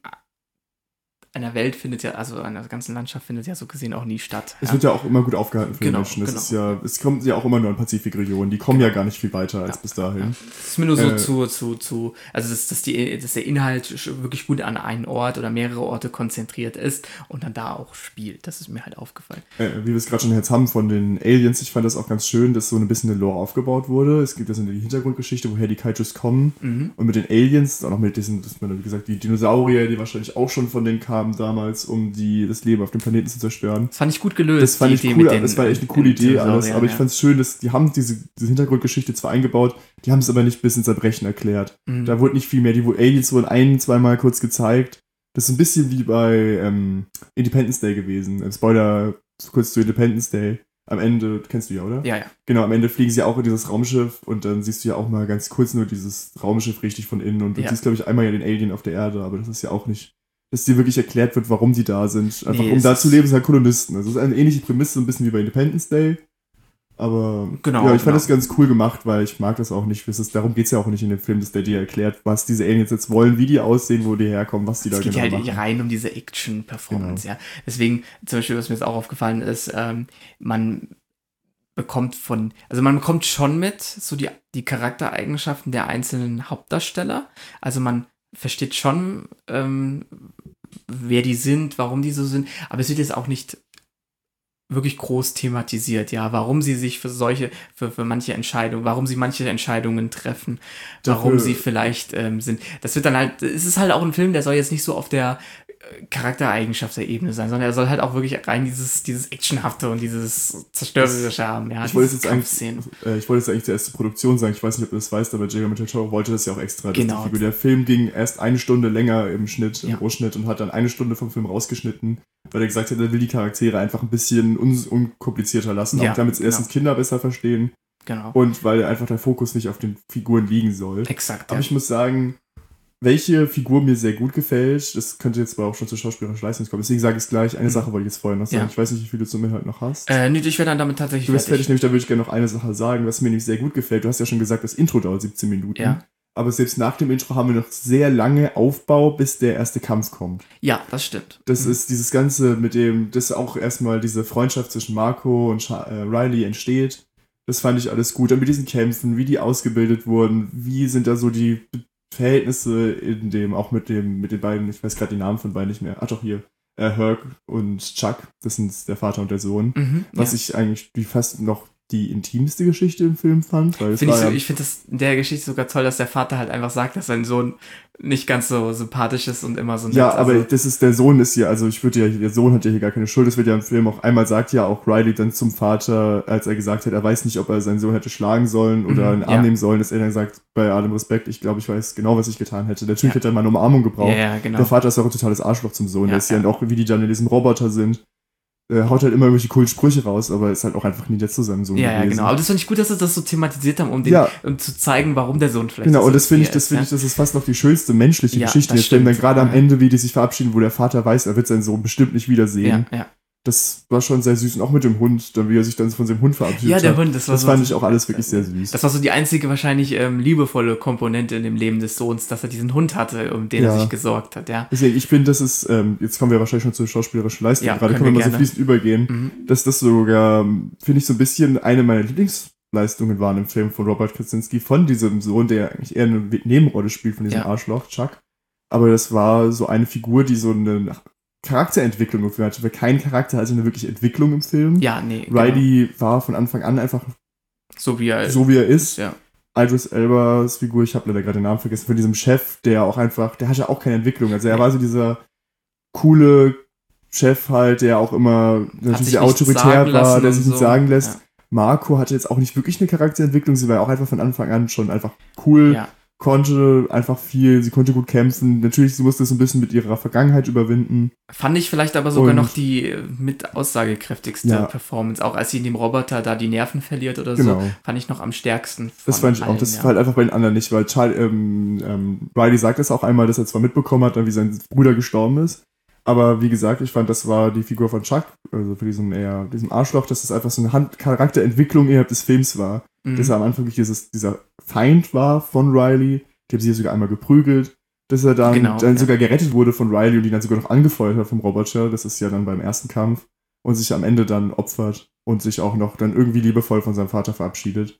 einer Welt findet ja, also einer ganzen Landschaft findet ja so gesehen auch nie statt. Es ja. wird ja auch immer gut aufgehalten für genau, die Menschen. Genau. ist ja, es kommt ja auch immer nur in Pazifikregionen. Die kommen genau. ja gar nicht viel weiter als ja, bis dahin. Das ist mir nur so äh, zu, zu, zu, also dass, dass, die, dass der Inhalt wirklich gut an einen Ort oder mehrere Orte konzentriert ist und dann da auch spielt. Das ist mir halt aufgefallen. Äh, wie wir es gerade schon jetzt haben von den Aliens, ich fand das auch ganz schön, dass so ein bisschen eine Lore aufgebaut wurde. Es gibt ja so eine Hintergrundgeschichte, woher die Kaijus kommen. Mhm. Und mit den Aliens, auch noch mit diesen, dass man, wie gesagt, die Dinosaurier, die wahrscheinlich auch schon von denen kamen damals, um die, das Leben auf dem Planeten zu zerstören. Das fand ich gut gelöst. Das fand ich Idee cool, das war echt eine coole Idee alles, aber ich fand es schön, dass die haben diese, diese Hintergrundgeschichte zwar eingebaut, die haben es aber nicht bis ins Erbrechen erklärt. Mhm. Da wurde nicht viel mehr, die Aliens wurden ein, zweimal kurz gezeigt. Das ist ein bisschen wie bei ähm, Independence Day gewesen. Spoiler kurz zu Independence Day am Ende, kennst du ja, oder? Ja, ja. Genau, am Ende fliegen sie auch in dieses Raumschiff und dann siehst du ja auch mal ganz kurz nur dieses Raumschiff richtig von innen und du Ja. siehst, glaube ich, einmal ja den Alien auf der Erde, aber das ist ja auch nicht, dass dir wirklich erklärt wird, warum die da sind. Einfach Nee, um es da zu leben, sind halt Kolonisten. Also es ist eine ähnliche Prämisse, so ein bisschen wie bei Independence Day. Aber Genau, ja, ich fand genau. das ganz cool gemacht, weil ich mag das auch nicht. Es ist, darum geht es ja auch nicht in dem Film, dass der dir erklärt, was diese Aliens jetzt wollen, wie die aussehen, wo die herkommen, was die Es da geht genau halt machen. rein um diese Action-Performance, Genau. ja. Deswegen, zum Beispiel, was mir jetzt auch aufgefallen ist, ähm, man bekommt von, also man bekommt schon mit, so die, die Charaktereigenschaften der einzelnen Hauptdarsteller. Also man versteht schon, ähm, wer die sind, warum die so sind, aber es wird jetzt auch nicht wirklich groß thematisiert, ja, warum sie sich für solche, für, für manche Entscheidungen, warum sie manche Entscheidungen treffen, warum Dafür- sie vielleicht ähm, sind. Das wird dann halt, es ist halt auch ein Film, der soll jetzt nicht so auf der Charaktereigenschaft der Ebene sein, sondern er soll halt auch wirklich rein dieses, dieses Actionhafte und dieses Zerstörerische haben, ja. ich wollte jetzt eigentlich, äh, ich wollte jetzt eigentlich zuerst zur Produktion sagen, ich weiß nicht, ob du das weißt, aber J.R. Mitchell wollte das ja auch extra. Genau. Figur. Der Film ging erst eine Stunde länger im Schnitt, im Ja. Rohschnitt und hat dann eine Stunde vom Film rausgeschnitten, weil er gesagt hat, er will die Charaktere einfach ein bisschen un unkomplizierter lassen, Ja, damit es genau. erstens Kinder besser verstehen Genau. und weil einfach der Fokus nicht auf den Figuren liegen soll. Exakt, Aber ja. ich muss sagen, welche Figur mir sehr gut gefällt, das könnte jetzt aber auch schon zur schauspielerischen Leistung kommen. Deswegen sage ich es gleich. Eine Mhm. Sache wollte ich jetzt vorher noch sagen. Ja. Ich weiß nicht, wie viel du zum Inhalt noch hast. Äh, nee, ich werde dann damit tatsächlich du bist fertig, fertig. nämlich da würde ich gerne noch eine Sache sagen, was mir nämlich sehr gut gefällt. Du hast ja schon gesagt, das Intro dauert 17 Minuten. Ja. Aber selbst nach dem Intro haben wir noch sehr lange Aufbau, bis der erste Kampf kommt. Ja, das stimmt. Das Mhm. ist dieses Ganze mit dem, dass auch erstmal diese Freundschaft zwischen Marco und äh, Riley entsteht. Das fand ich alles gut. Dann mit diesen Kämpfen, wie die ausgebildet wurden, wie sind da so die Verhältnisse in dem, auch mit dem, mit den beiden, ich weiß gerade die Namen von beiden nicht mehr. Ach doch hier, äh, Herc und Chuck, das sind der Vater und der Sohn. Mhm, Was ja. ich eigentlich die fast noch die intimste Geschichte im Film fand, weil war ich, so, ja, ich finde das in der Geschichte sogar toll, dass der Vater halt einfach sagt, dass sein Sohn nicht ganz so sympathisch ist und immer so nett. Ja, aber also, das ist, der Sohn ist ja, also ich würde ja, der Sohn hat ja hier gar keine Schuld, das wird ja im Film auch einmal sagt ja auch Riley dann zum Vater, als er gesagt hat, er weiß nicht, ob er seinen Sohn hätte schlagen sollen oder Mhm, in den Arm ja. nehmen sollen, dass er dann sagt, bei allem Respekt, ich glaube, ich weiß genau, was ich getan hätte. Natürlich Ja. hätte er mal eine Umarmung gebraucht. ja, ja, genau. Der Vater ist auch ein totales Arschloch zum Sohn, Ja, der ist ja, ja. und auch wie die dann in diesem Roboter sind, haut halt immer irgendwelche coolen Sprüche raus, aber ist halt auch einfach nie nett zu seinem Sohn ja, ja, genau. Aber das finde ich gut, dass sie das so thematisiert haben, um, den, Ja. um zu zeigen, warum der Sohn vielleicht Genau, und das finde ich, das finde ja. ich, das ist fast noch die schönste menschliche Geschichte. Jetzt denn dann gerade am. Ende, wie die sich verabschieden, wo der Vater weiß, er wird seinen Sohn bestimmt nicht wiedersehen. Ja, ja. Das war schon sehr süß und auch mit dem Hund, dann wie er sich dann von seinem Hund verabschiedet ja, der hat. Hund, das war Das so. fand ich auch alles wirklich sehr süß. Das war so die einzige wahrscheinlich ähm, liebevolle Komponente in dem Leben des Sohns, dass er diesen Hund hatte, um den er Ja. sich gesorgt hat, ja. Deswegen, ich finde, das ist, ähm, jetzt kommen wir wahrscheinlich schon zur schauspielerischen Leistung, Ja, gerade können können wir wir mal so fließend übergehen, Mhm. dass das sogar, ähm, finde ich, so ein bisschen eine meiner Lieblingsleistungen waren im Film von Robert Krasinski, von diesem Sohn, der eigentlich eher eine Nebenrolle spielt, von diesem Ja. Arschloch, Chuck. Aber das war so eine Figur, die so eine Charakterentwicklung Film hatte, weil kein Charakter hatte eine wirkliche Entwicklung im Film. Ja, nee. genau. Riley war von Anfang an einfach So wie er so, wie er ist. ja. Idris Elbas Figur, ich habe leider gerade den Namen vergessen, von diesem Chef, der auch einfach, der hatte auch keine Entwicklung. Also er war so dieser coole Chef halt, der auch immer natürlich autoritär war, der sich so. sagen lässt. Ja. Marco hatte jetzt auch nicht wirklich eine Charakterentwicklung, sie war ja auch einfach von Anfang an schon einfach cool, Ja. Konnte einfach viel, sie konnte gut kämpfen. Natürlich, sie musste es ein bisschen mit ihrer Vergangenheit überwinden. Fand ich vielleicht aber sogar Und- noch die äh, mit aussagekräftigste Ja. Performance. Auch als sie in dem Roboter da die Nerven verliert oder Genau. so, fand ich noch am stärksten. Das fand ich auch. allen, Das ja. halt einfach bei den anderen nicht, weil Charlie, ähm, ähm, Riley sagt das auch einmal, dass er zwar mitbekommen hat, dann wie sein Bruder gestorben ist. Aber wie gesagt, ich fand, das war die Figur von Chuck, also für diesen eher, diesem Arschloch, dass das einfach so eine Hand Charakterentwicklung innerhalb des Films war. Mhm. Dass er am Anfang wirklich dieses, dieser Feind war von Riley, die haben sie sogar einmal geprügelt, dass er dann, Genau, dann ja. sogar gerettet wurde von Riley und die dann sogar noch angefeuert hat vom Roboter, das ist ja dann beim ersten Kampf, und sich am Ende dann opfert und sich auch noch dann irgendwie liebevoll von seinem Vater verabschiedet.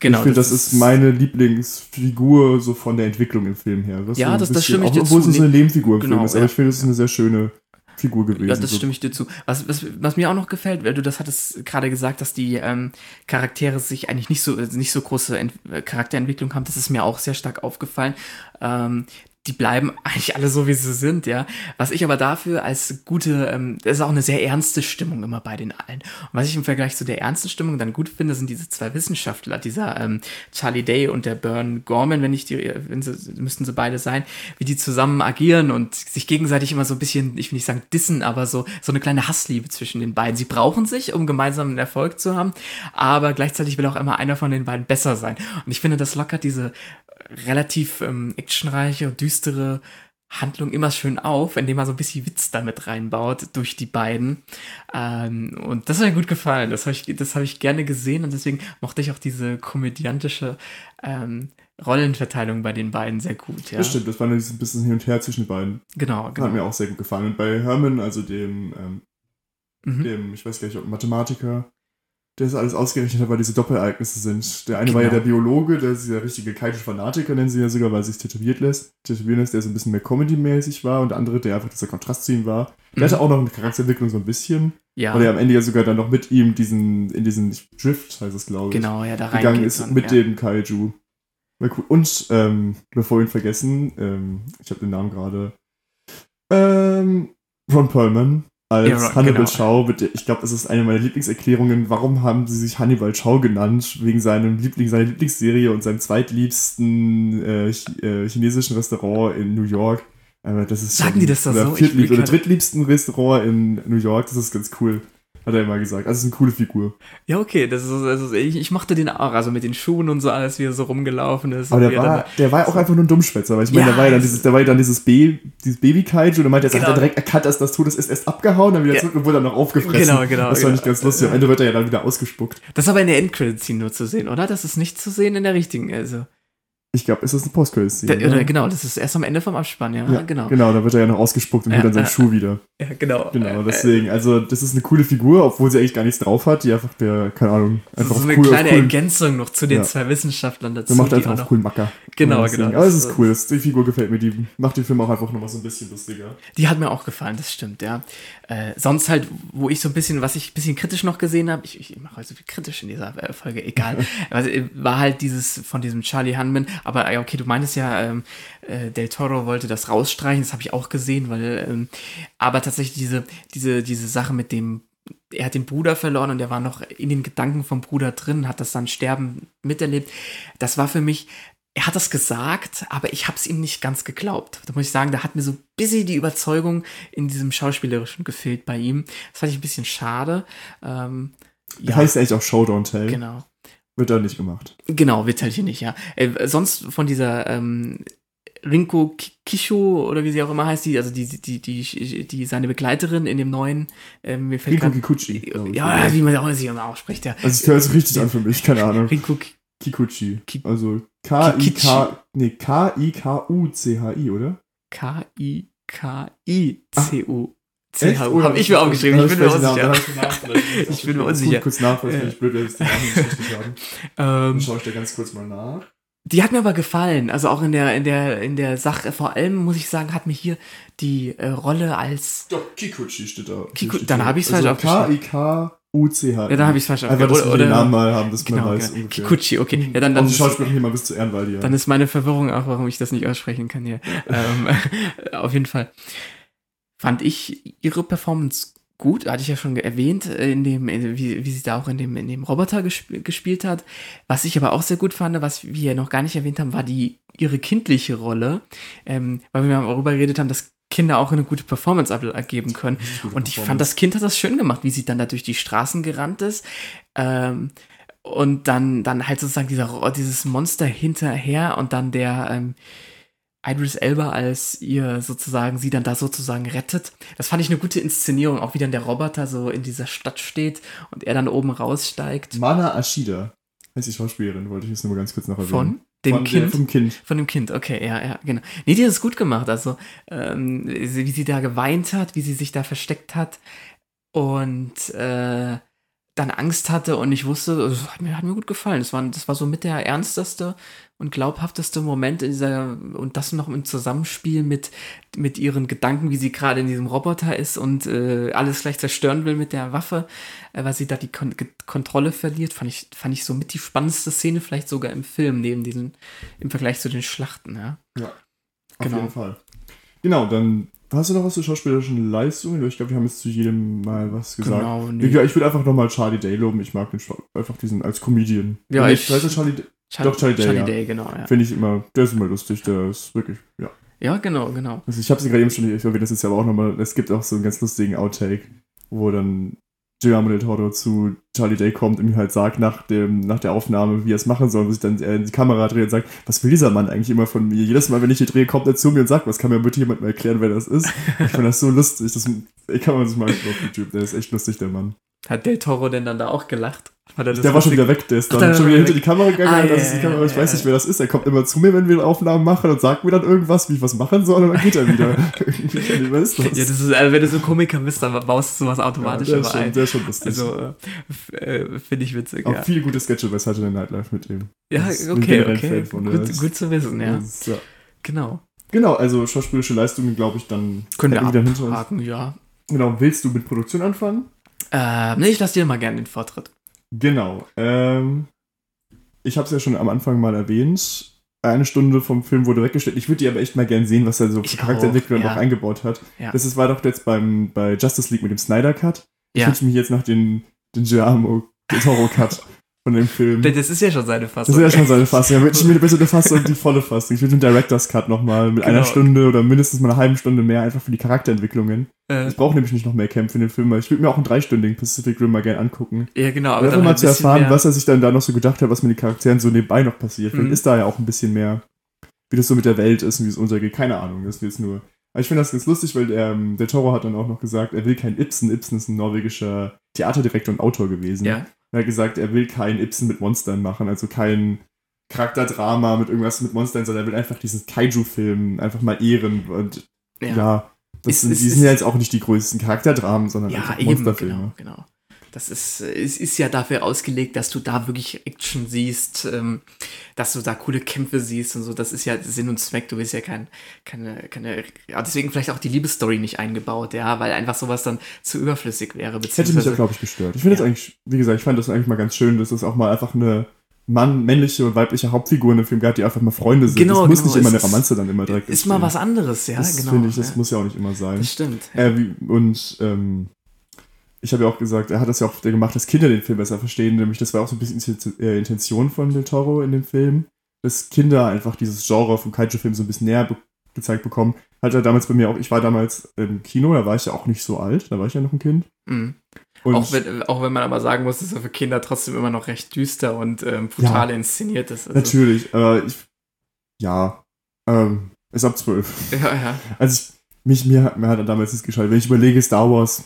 genau, ich finde, das, ist meine Lieblingsfigur so von der Entwicklung im Film her. Was Ja, das- das stimme ich auch, dir Obwohl zu. es so eine Nebenfigur im Genau, Film ist, aber ja. ich finde, es ist eine sehr schöne Figur gewesen. Ja, das stimme ich dir zu. Was, was, was mir auch noch gefällt, weil du das hattest gerade gesagt, dass die ähm, Charaktere sich eigentlich nicht so, nicht so große Ent äh, Charakterentwicklung haben, das ist mir auch sehr stark aufgefallen. Ähm, die bleiben eigentlich alle so, wie sie sind, ja. Was ich aber dafür als gute, ähm, das ist auch eine sehr ernste Stimmung immer bei den allen. Und was ich im Vergleich zu der ernsten Stimmung dann gut finde, sind diese zwei Wissenschaftler, dieser ähm, Charlie Day und der Bern Gorman, wenn ich die, wenn sie, müssten sie beide sein, wie die zusammen agieren und sich gegenseitig immer so ein bisschen, ich will nicht sagen dissen, aber so, so eine kleine Hassliebe zwischen den beiden. Sie brauchen sich, um gemeinsamen Erfolg zu haben, aber gleichzeitig will auch immer einer von den beiden besser sein. Und ich finde, das lockert diese relativ ähm, actionreiche und düstere Handlung immer schön auf, indem er so ein bisschen Witz damit reinbaut durch die beiden. Ähm, und das hat mir gut gefallen. Das habe ich, das hab ich gerne gesehen und deswegen mochte ich auch diese komödiantische ähm, Rollenverteilung bei den beiden sehr gut. Ja. Das stimmt, das war ein bisschen hin und her zwischen den beiden. Genau, genau. Hat mir auch sehr gut gefallen. Und bei Herman, also dem, ähm, Mhm. dem, ich weiß gar nicht, ob Mathematiker, der das alles ausgerechnet hat, weil diese Doppeleignisse sind. Der eine war ja Genau. der Biologe, der ist ja richtige Kaiju-Fanatiker, nennen sie ja sogar, weil er sich tätowiert lässt. Tätowieren lässt, der so ein bisschen mehr Comedy-mäßig war und der andere, der einfach dieser Kontrast zu ihm war. Der Mhm. hatte auch noch eine Charakterentwicklung so ein bisschen, Ja, weil er am Ende ja sogar dann noch mit ihm diesen, in diesen Drift, heißt es glaube ich, genau, ja, da gegangen ist man, mit ja. dem Kaiju. War cool. Und, ähm, bevor wir ihn vergessen, ähm, ich habe den Namen gerade, ähm, Ron Perlman als Ja, Hannibal genau. Shaw. Bitte, ich glaube, das ist eine meiner Lieblingserklärungen. Warum haben sie sich Hannibal Shaw genannt? Wegen seinem Liebling, seiner Lieblingsserie und seinem zweitliebsten äh, chi äh, chinesischen Restaurant in New York. Aber das ist Sagen die das da so? Viertlieb oder drittliebsten Restaurant in New York. Das ist ganz cool. Hat er immer gesagt. Also, es ist eine coole Figur. Ja, okay, das ist, also ich, ich mochte den auch, also mit den Schuhen und so alles, wie er so rumgelaufen ist. Aber der er war, dann- der war auch einfach nur ein Dummschwätzer, weil ich meine, Ja, da war ja dann es- dieses, da war ja dann dieses, Be dieses Baby-Kaiju und er meinte, er Genau. hat er direkt erkannt, dass das tot ist, ist erst abgehauen, dann wieder Ja. zurück und wurde dann noch aufgefressen. Genau, genau, Das ich genau. ganz lustig. Am Ende wird er ja dann wieder ausgespuckt. Das ist aber in der Endcredit-Scene nur zu sehen, oder? Das ist nicht zu sehen in der richtigen, also. Ich glaube, ist das eine Post-Credit-Szene? Oder, genau, das ist erst am Ende vom Abspann, ja, Ja, genau. Genau, da wird er ja noch ausgespuckt und Ja, dann seinen ja. Schuh wieder. Ja, genau. Genau, Äh, deswegen, also das ist eine coole Figur, obwohl sie eigentlich gar nichts drauf hat, die einfach der, keine Ahnung, Das einfach ist so eine cool, kleine cool, Ergänzung noch zu den Ja. zwei Wissenschaftlern dazu. der macht einfach auch noch- cool Macker. Genau, genau. Aber es ist Das- cool, das, die Figur gefällt mir, die macht den Film auch einfach nochmal so ein bisschen lustiger. Die hat mir auch gefallen, das stimmt, ja. Äh, sonst halt, wo ich so ein bisschen, was ich ein bisschen kritisch noch gesehen habe, ich, ich mache heute so viel kritisch in dieser Folge, egal, also, äh, war halt dieses von diesem Charlie Hunman, aber äh, okay, du meintest ja, ähm, äh, Del Toro wollte das rausstreichen, das habe ich auch gesehen, weil, ähm, aber tatsächlich diese, diese, diese Sache mit dem er hat den Bruder verloren und er war noch in den Gedanken vom Bruder drin, hat das dann Sterben miterlebt. Das war für mich, er hat das gesagt, aber ich habe es ihm nicht ganz geglaubt. Da muss ich sagen, da hat mir so ein bisschen die Überzeugung in diesem Schauspielerischen gefehlt bei ihm. Das fand ich ein bisschen schade. Ähm, Das heißt ja eigentlich auch Showdown Tell. genau. Wird da nicht gemacht. Genau, wird halt hier nicht, ja. Äh, sonst von dieser ähm, Rinko Ki- Kisho oder wie sie auch immer heißt, die, also die, die, die, die, seine Begleiterin in dem neuen, ähm, mir fällt Rinko grad- Kikuchi. ich. Ja, wie man auch sich immer ausspricht, ja. Also es hört sich richtig an für mich, keine Ahnung. Rinko Kikuchi. Ki- Also. K-I-K, nee, K-I-K-U-C-H-I, oder? K-I-K-I-C-U. C-H-U. Habe ich mir aufgeschrieben, ich bin mir unsicher. Ich Ich bin mir unsicher. Kurz nach, weil es Ja. finde ich blöd, wenn es die Namen nicht richtig haben. Dann Ähm, schaue ich dir ganz kurz mal nach. die hat mir aber gefallen. Also auch in der, in der, in der Sache, vor allem muss ich sagen, hat mir hier die äh, Rolle als. Doch, Kikuchi steht da. Kiku- Steht dann da. hab ich's also falsch aufgeschrieben. K-I-K-U-C-H-I. Ja, dann habe ich es falsch Einfach, dass wir oder, den Namen mal haben, dass man genau, weiß genau. ungefähr. Kikuchi, okay. Ja, dann, dann, ist, Schauspielerin hier mal bis zu Ehrenwahl hier. dann ist meine Verwirrung auch, warum ich das nicht aussprechen kann hier. ähm, auf jeden Fall fand ich ihre Performance gut, hatte ich ja schon erwähnt, äh, in dem, in, wie, wie sie da auch in dem, in dem Roboter gesp gespielt hat. Was ich aber auch sehr gut fand, was wir noch gar nicht erwähnt haben, war die ihre kindliche Rolle, ähm, weil wir darüber geredet haben, dass Kinder auch eine gute Performance ab abgeben können. Und ich fand, das Kind hat das schön gemacht, wie sie dann da durch die Straßen gerannt ist. Ähm, und dann, dann halt sozusagen dieser, dieses Monster hinterher und dann der ähm, Idris Elba als ihr sozusagen, sie dann da sozusagen rettet. Das fand ich eine gute Inszenierung, auch wie dann der Roboter so in dieser Stadt steht und er dann oben raussteigt. Mana Ashida heißt die Schauspielerin, wollte ich jetzt nur mal ganz kurz noch erwähnen. Von dem Von Kind. Der, vom Kind. Von dem Kind, okay, ja, ja, genau. Nee, die hat es gut gemacht. Also, ähm, wie sie da geweint hat, wie sie sich da versteckt hat und äh, dann Angst hatte und ich wusste, also, hat, mir, hat mir gut gefallen. Das war, das war so mit der ernsteste und glaubhafteste Moment in dieser, und das noch im Zusammenspiel mit, mit ihren Gedanken, wie sie gerade in diesem Roboter ist und äh, alles gleich zerstören will mit der Waffe, äh, weil sie da die Kon Kontrolle verliert, fand ich, fand ich so mit die spannendste Szene, vielleicht sogar im Film, neben diesen, im Vergleich zu den Schlachten, ja. Ja. Auf Genau. jeden Fall. Genau, dann hast du noch was zu schauspielerischen Leistungen? Ich glaube, wir haben jetzt zu jedem mal was gesagt. Genau, Ich, ich würde einfach nochmal Charlie Day loben. Ich mag den einfach diesen als Comedian. Ja, Nee, ich- Weißt du, Charlie Day? Char Doch, Charlie Day, Charlie ja. Day, genau, ja. Finde ich immer, der ist immer lustig, der ist wirklich, ja. Ja, genau, genau. Also ich habe sie gerade eben schon, ich erwähne das jetzt ja aber auch nochmal, es gibt auch so einen ganz lustigen Outtake, wo dann Guillermo del Toro zu Charlie Day kommt und ihm halt sagt nach, dem, nach der Aufnahme, wie er es machen soll, wo sich dann äh, in die Kamera dreht und sagt, was will dieser Mann eigentlich immer von mir? Jedes Mal, wenn ich hier drehe, kommt er zu mir und sagt, was kann mir bitte jemand mal erklären, wer das ist? Ich finde das so lustig, das kann man sich mal auf YouTube, der ist echt lustig, der Mann. Hat Del Toro denn dann da auch gelacht? Er Der war schon lustig- wieder weg, der ist Ach, dann der schon wieder weg. hinter die Kamera gegangen, Ah, ja, ist die ja, Kamera, ich ja, weiß ja. nicht, wer das ist, er kommt immer zu mir, wenn wir Aufnahmen machen und sagt mir dann irgendwas, wie ich was machen soll und dann geht er wieder. wer ist das? Ja, das ist, also wenn du so Komiker bist, dann baust du sowas automatisch der, immer schon, ein. der ist schon lustig. Also, äh, äh, finde ich witzig, Auch ja. viele gute Sketche bei Saturday Night Live mit ihm. Ja, Das okay, okay. Von, Gut, gut zu wissen, ja. ist- ja. Genau. Genau, also schauspielerische Leistungen, glaube ich, dann Können wir wieder hinter uns. ja. Genau, willst du mit Produktion anfangen? Äh, nee, ich lasse dir mal gerne den Vortritt. Genau. Ähm, ich habe es ja schon am Anfang mal erwähnt. Eine Stunde vom Film wurde weggestellt. Ich würde die aber echt mal gern sehen, was er so für Charakterentwicklung ja. noch eingebaut hat. Ja. Das ist, war doch jetzt beim, bei Justice League mit dem Snyder Cut. Ich Ja. wünsche mich jetzt noch den, den Giacomo del Toro Cut von dem Film. Das ist ja schon seine Das Fassung. ist ja schon seine Fassung. Ja, ich mir bitte eine Fassung, die volle Fassung. Ich will den Director's Cut nochmal mit einer Genau. Stunde oder mindestens mal einer halben Stunde mehr, einfach für die Charakterentwicklungen. äh, Ich brauche nämlich nicht noch mehr Kämpfe in dem Film, weil ich würde mir auch einen dreistündigen Pacific Rim mal gerne angucken. ja, genau. Aber einfach mal halt zu erfahren, was er sich dann da noch so gedacht hat, was mit den Charakteren so nebenbei noch passiert. Vielleicht Mhm. ist da ja auch ein bisschen mehr, wie das so mit der Welt ist und wie es untergeht. Keine Ahnung, das ist jetzt nur. Aber ich finde das ganz lustig, weil der, ähm, der Toro hat dann auch noch gesagt, er will kein Ibsen. Ibsen ist ein norwegischer Theaterdirektor und Autor gewesen. Ja. Er hat gesagt, er will kein Ibsen mit Monstern machen, also kein Charakterdrama mit irgendwas mit Monstern, sondern er will einfach diesen Kaiju-Film einfach mal ehren. Und ja, Ja. das Ist- sind, ist- die sind ja jetzt auch nicht die größten Charakterdramen, sondern Ja, einfach eben, Monsterfilme. genau, genau. Das ist, äh, es ist ja dafür ausgelegt, dass du da wirklich Action siehst, ähm, dass du da coole Kämpfe siehst und so. Das ist ja Sinn und Zweck. Du willst ja kein, keine, keine, ja, deswegen vielleicht auch die Liebesstory nicht eingebaut, ja, weil einfach sowas dann zu überflüssig wäre. Das hätte mich ja, glaube ich, gestört. Ich finde Ja. das eigentlich, wie gesagt, ich fand das eigentlich mal ganz schön, dass es auch mal einfach eine Mann, männliche und weibliche Hauptfigur in dem Film gab, die einfach mal Freunde sind. Genau, das muss genau, nicht immer eine ist- Romanze dann immer direkt ist mal entstehen. was anderes, ja, das genau. finde ich, das ja. muss ja auch nicht immer sein. Das stimmt. Äh, wie, und ähm, ich habe ja auch gesagt, er hat das ja auch gemacht, dass Kinder den Film besser verstehen, nämlich das war auch so ein bisschen die äh, Intention von Del Toro in dem Film, dass Kinder einfach dieses Genre vom Kaiju-Film so ein bisschen näher be gezeigt bekommen. Hat er damals bei mir auch, ich war damals im Kino, da war ich ja auch nicht so alt, da war ich ja noch ein Kind. Mhm. Auch, wenn, auch wenn man aber sagen muss, dass er für Kinder trotzdem immer noch recht düster und ähm, brutal inszeniert ist. Also, Natürlich, aber ich, ja, ähm, ist ab 12. Ja, ja. Also ich, mich, mir, hat- mir hat er damals nicht geschaltet. Wenn ich überlege, Star Wars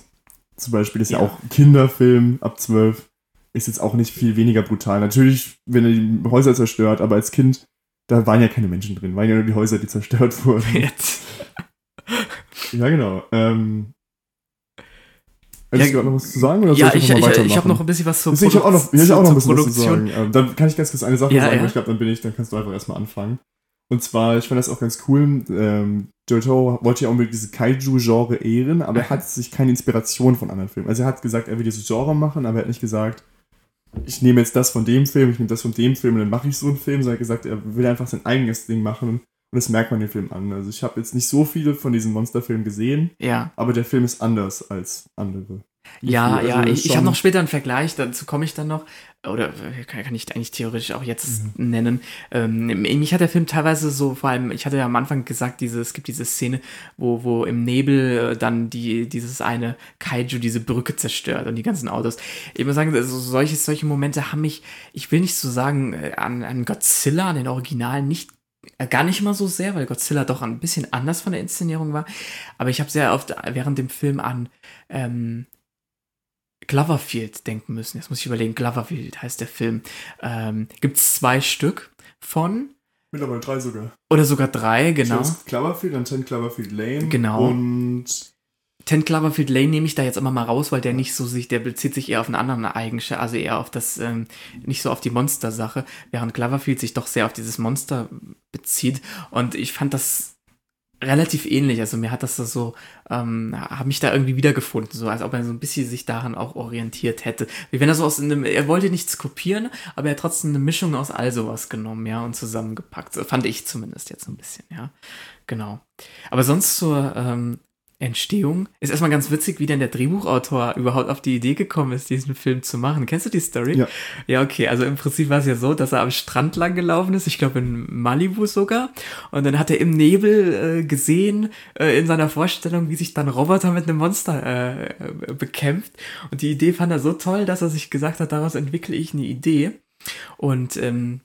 zum Beispiel ist ja, Ja. auch ein Kinderfilm ab 12, ist jetzt auch nicht viel weniger brutal. Natürlich, wenn er die Häuser zerstört, aber als Kind, da waren ja keine Menschen drin, waren ja nur die Häuser, die zerstört wurden. Jetzt. ja, genau. Ähm, Ja, Hättest du gerade noch was zu sagen? Oder soll Ja, ich, ich, ich, ich weitermachen? habe noch ein bisschen was zur Deswegen, ich habe auch noch, ich hab auch noch ein bisschen was zu sagen. Ähm, dann kann ich ganz kurz eine Sache Ja, sagen, ja. aber ich glaube, dann bin ich, dann kannst du einfach erstmal anfangen. Und zwar, ich fand das auch ganz cool. Ähm, Toro wollte ja unbedingt diese Kaiju-Genre ehren, aber er hat sich keine Inspiration von anderen Filmen. Also er hat gesagt, er will dieses Genre machen, aber er hat nicht gesagt, ich nehme jetzt das von dem Film, ich nehme das von dem Film und dann mache ich so einen Film, sondern er hat gesagt, er will einfach sein eigenes Ding machen und das merkt man den Film an. Also ich habe jetzt nicht so viele von diesen Monsterfilmen gesehen, Ja, aber der Film ist anders als andere. Ja, Also ja. Ich, ich habe noch später einen Vergleich, dazu komme ich dann noch. Oder äh, kann, ich eigentlich theoretisch auch jetzt Mhm. nennen. Ähm, mich hat der Film teilweise so, vor allem, ich hatte ja am Anfang gesagt, diese, es gibt diese Szene, wo, wo im Nebel äh, dann die, dieses eine Kaiju diese Brücke zerstört und die ganzen Autos. Ich muss sagen, also solche, solche Momente haben mich, ich will nicht so sagen, äh, an, an Godzilla, an den Originalen nicht Gar nicht mal so sehr, weil Godzilla doch ein bisschen anders von der Inszenierung war. Aber ich habe sehr oft während dem Film an ähm, Gloverfield denken müssen. Jetzt muss ich überlegen, Gloverfield heißt der Film. Ähm, Gibt es zwei Stück von, Mittlerweile drei sogar. oder sogar drei, genau. Cloverfield, dann 10 Cloverfield Lane. Genau. Und Ten Cloverfield Lane nehme ich da jetzt immer mal raus, weil der nicht so sich, der bezieht sich eher auf eine andere Eigenschaft, also eher auf das, ähm, nicht so auf die Monster-Sache, während Cloverfield sich doch sehr auf dieses Monster bezieht. Und ich fand das relativ ähnlich. Also mir hat das so, ähm, habe mich da irgendwie wiedergefunden, so als ob er so ein bisschen sich daran auch orientiert hätte. Wie wenn er so aus einem, er wollte nichts kopieren, aber er hat trotzdem eine Mischung aus all sowas genommen, ja, und zusammengepackt. So fand ich zumindest jetzt ein bisschen, ja. Genau. Aber sonst zur ähm, Entstehung. Ist erstmal ganz witzig, wie denn der Drehbuchautor überhaupt auf die Idee gekommen ist, diesen Film zu machen. Kennst du die Story? Ja. Ja, okay. Also im Prinzip war es ja so, dass er am Strand lang gelaufen ist, ich glaube in Malibu sogar. Und dann hat er im Nebel äh, gesehen, äh, in seiner Vorstellung, wie sich dann Roboter mit einem Monster äh, äh, bekämpft. Und die Idee fand er so toll, dass er sich gesagt hat, daraus entwickle ich eine Idee. Und ähm,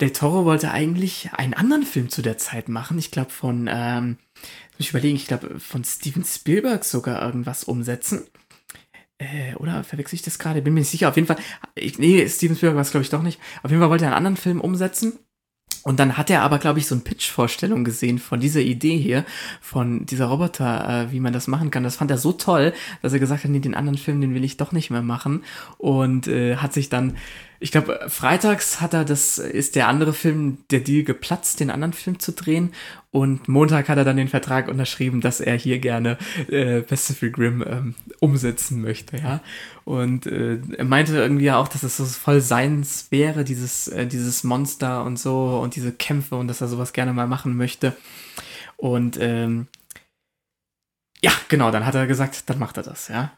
Del Toro wollte eigentlich einen anderen Film zu der Zeit machen. Ich glaube von, ähm, muss ich überlegen, ich glaube von Steven Spielberg sogar irgendwas umsetzen. Äh, oder verwechsel ich das gerade? Bin mir nicht sicher. Auf jeden Fall, ich, nee, Steven Spielberg war es glaube ich doch nicht. Auf jeden Fall wollte er einen anderen Film umsetzen. Und dann hat er aber, glaube ich, so eine Pitch-Vorstellung gesehen von dieser Idee hier, von dieser Roboter, äh, wie man das machen kann. Das fand er so toll, dass er gesagt hat, nee, den anderen Film, den will ich doch nicht mehr machen. Und äh, hat sich dann, ich glaube, freitags hat er, das ist der andere Film, der Deal geplatzt, den anderen Film zu drehen. Und Montag hat er dann den Vertrag unterschrieben, dass er hier gerne äh, Pacific Rim ähm, umsetzen möchte, ja. Und äh, er meinte irgendwie auch, dass es so voll seins wäre, dieses, äh, dieses Monster und so und diese Kämpfe und dass er sowas gerne mal machen möchte. Und ähm, ja, genau, dann hat er gesagt, dann macht er das, ja.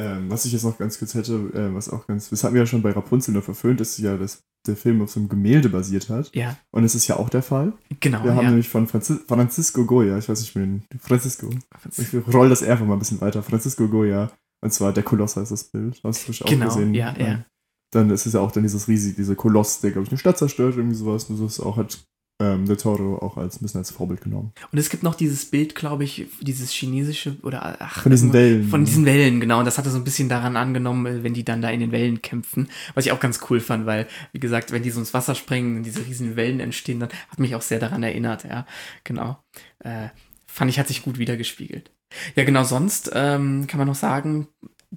Ähm, was ich jetzt noch ganz kurz hätte, äh, was auch ganz, das hatten wir ja schon bei Rapunzel nur verföhnt, ist ja, dass der Film auf so einem Gemälde basiert hat. Ja, Und es ist ja auch der Fall. genau. Wir haben ja. nämlich von Franzis Francisco Goya, ich weiß nicht, ich bin Francisco. Ich roll das einfach mal ein bisschen weiter. Francisco Goya. Und zwar der Koloss heißt das Bild. Hast du auch Genau, gesehen? ja, ja. Dann ist es ja auch dann dieses riesige, dieser Koloss, der, glaube ich, eine Stadt zerstört, irgendwie sowas. Und das auch hat ähm, der Toro auch als ein bisschen als Vorbild genommen. Und es gibt noch dieses Bild, glaube ich, dieses chinesische oder ach, Von diesen Wellen. Von ne? diesen Wellen, genau. Und das hat er so ein bisschen daran angenommen, wenn die dann da in den Wellen kämpfen. Was ich auch ganz cool fand, weil, wie gesagt, wenn die so ins Wasser springen und diese riesigen Wellen entstehen, dann hat mich auch sehr daran erinnert, ja. Genau. Äh, fand ich, hat sich gut wiedergespiegelt. Ja, genau, sonst ähm, kann man noch sagen,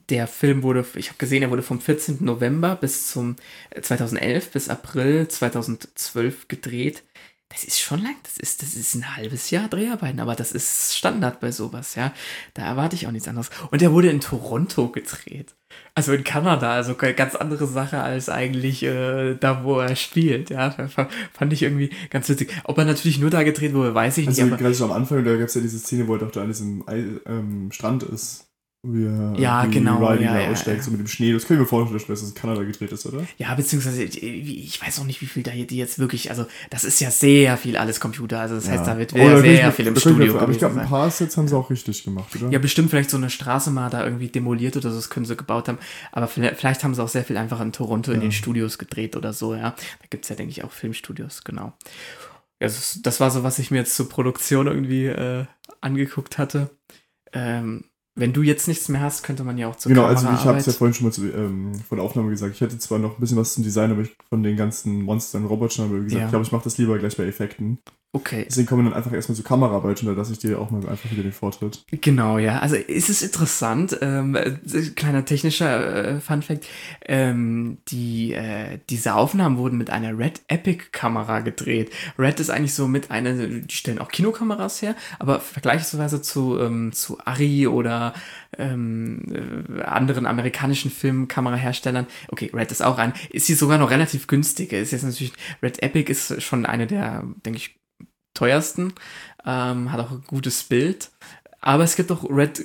der Film wurde, ich habe gesehen, er wurde vom 14. November bis zum äh, 2011 bis April 2012 gedreht. Das ist schon lang, das ist, das ist ein halbes Jahr Dreharbeiten, aber das ist Standard bei sowas, ja. Da erwarte ich auch nichts anderes. Und der wurde in Toronto gedreht. Also in Kanada, also eine ganz andere Sache als eigentlich äh, da, wo er spielt, ja. Fand ich irgendwie ganz witzig. Ob er natürlich nur da gedreht wurde, weiß ich Also nicht, aber gerade schon am Anfang, da gab es ja diese Szene, wo er doch da an diesem Ei, ähm, Strand ist. Wie er, Ja, genau, Riley ja, ja, aussteigt, ja. so mit dem Schnee. Das können wir vorstellen, dass das in Kanada gedreht ist, oder? Ja, beziehungsweise, ich ich weiß auch nicht, wie viel da hier die jetzt wirklich, also das ist ja sehr viel alles Computer, also das heißt, da wird sehr, kann ich sehr viel im kann ich Studio Aber ich glaube, ein paar Sets haben sie auch richtig gemacht, oder? Ja, bestimmt vielleicht so eine Straße mal da irgendwie demoliert oder so, das können sie gebaut haben, aber vielleicht, vielleicht haben sie auch sehr viel einfach in Toronto in Ja. den Studios gedreht oder so, ja. Da gibt's ja, denke ich, auch Filmstudios, genau. Ja, das, das war so, was ich mir jetzt zur Produktion irgendwie äh, angeguckt hatte. Ähm, wenn du jetzt nichts mehr hast, könnte man ja auch zur Genau, also ich habe es ja vorhin schon mal zu, ähm, vor der Aufnahme gesagt. Ich hätte zwar noch ein bisschen was zum Design, aber ich von den ganzen Monstern, Robotern, aber wie gesagt, Ja. ich glaube, ich mache das lieber gleich bei Effekten. Okay, Deswegen kommen wir dann einfach erstmal zur Kameraarbeit und da lasse ich dir auch mal einfach wieder den Vortritt. Genau, ja. Also ist es interessant, ähm, äh, kleiner technischer äh, Funfact, ähm, die, äh, diese Aufnahmen wurden mit einer Red Epic Kamera gedreht. Red ist eigentlich so mit einer, die stellen auch Kinokameras her, aber vergleichsweise zu, ähm, zu Arri oder ähm, äh, anderen amerikanischen Filmkameraherstellern, okay, Red ist auch ein, ist sie sogar noch relativ günstig. Ist jetzt natürlich, Red Epic ist schon eine der, denke ich, teuersten, ähm, hat auch ein gutes Bild. Aber es gibt auch Red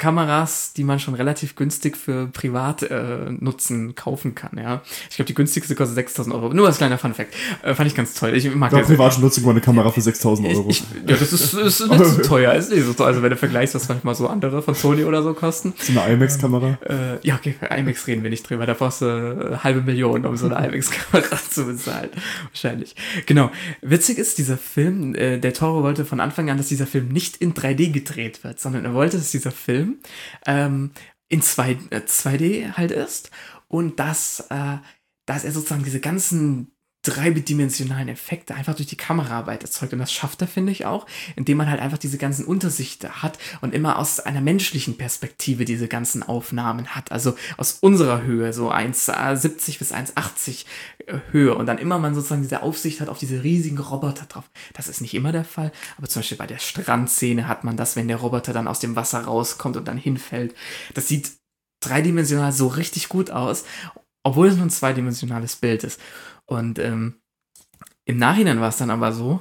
Kameras, die man schon relativ günstig für Privatnutzen äh, Nutzen kaufen kann, ja. Ich glaube, die günstigste kostet 6000 Euro. Nur als kleiner Funfact. Äh, fand ich ganz toll. Ich mag das. privat ich mal eine Kamera für 6000 Ich, Euro. ich, ja, das ist, ist nicht so teuer. Ist nicht so teuer. Also wenn du vergleichst, was manchmal so andere von Sony oder so kosten. so eine IMAX-Kamera. Äh, ja, okay, für IMAX reden wir nicht drüber. Da brauchst du äh, halbe Million, um so eine IMAX-Kamera zu bezahlen. Wahrscheinlich. Genau. Witzig ist, dieser Film, äh, der Toro wollte von Anfang an, dass dieser Film nicht in 3D gedreht wird, sondern er wollte, dass dieser Film ähm, in 2, äh, 2D halt ist. Und dass, äh, dass er sozusagen diese ganzen dreidimensionalen Effekte einfach durch die Kameraarbeit erzeugt. Und das schafft er, finde ich, auch, indem man halt einfach diese ganzen Untersichte hat und immer aus einer menschlichen Perspektive diese ganzen Aufnahmen hat. Also aus unserer Höhe, so 1,70 bis 1,80 äh, Höhe. Und dann immer man sozusagen diese Aufsicht hat auf diese riesigen Roboter drauf. Das ist nicht immer der Fall, aber zum Beispiel bei der Strandszene hat man das, wenn der Roboter dann aus dem Wasser rauskommt und dann hinfällt. Das sieht dreidimensional so richtig gut aus, obwohl es nur ein zweidimensionales Bild ist. Und ähm, im Nachhinein war es dann aber so,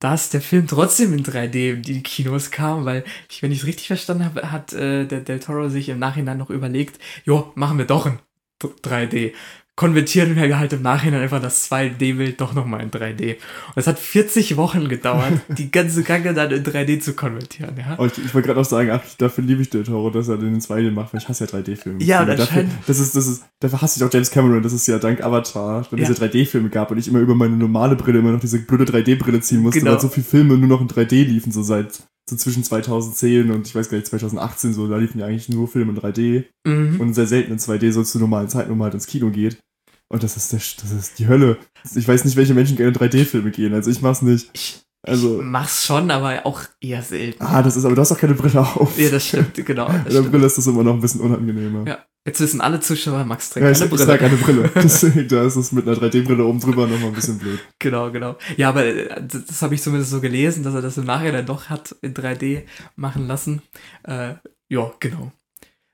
dass der Film trotzdem in 3D in die Kinos kam, weil, ich, wenn ich es richtig verstanden habe, hat äh, der Del Toro sich im Nachhinein noch überlegt, jo, machen wir doch ein 3D konvertieren wir halt im Nachhinein einfach das 2D-Bild doch nochmal in 3D. Und es hat 40 Wochen gedauert, die ganze Kacke dann in 3D zu konvertieren, ja. Oh, ich, ich wollte gerade auch sagen, ach, dafür liebe ich den Toro, dass er den in 2D macht, weil ich hasse ja 3D-Filme. Ja, und dafür, das ist, das ist, dafür hasse ich auch James Cameron, das ist ja dank Avatar, wenn ja. diese 3D-Filme gab und ich immer über meine normale Brille immer noch diese blöde 3D-Brille ziehen musste, genau. weil so viele Filme nur noch in 3D liefen, so seit so zwischen 2010 und ich weiß gar nicht, 2018 so, da liefen ja eigentlich nur Filme in 3D mhm. und sehr selten in 2D, so zu normalen Zeiten, wo man halt ins Kino geht. Und das ist, der, das ist die Hölle. Ich weiß nicht, welche Menschen gerne in 3D-Filme gehen. Also ich mach's nicht. Ich, also, ich mach's schon, aber auch eher selten. Ah, das ist, aber du hast auch keine Brille auf. Ja, das stimmt, genau. Das in der Brille ist das immer noch ein bisschen unangenehmer. Ja. Jetzt wissen alle Zuschauer, Max trägt ja, keine Brille. Ich trage eine Brille. Deswegen, da ist es mit einer 3D-Brille oben drüber nochmal ein bisschen blöd. Genau, genau. Ja, aber äh, das, das habe ich zumindest so gelesen, dass er das im Nachhinein doch hat in 3D machen lassen. Äh, ja, genau.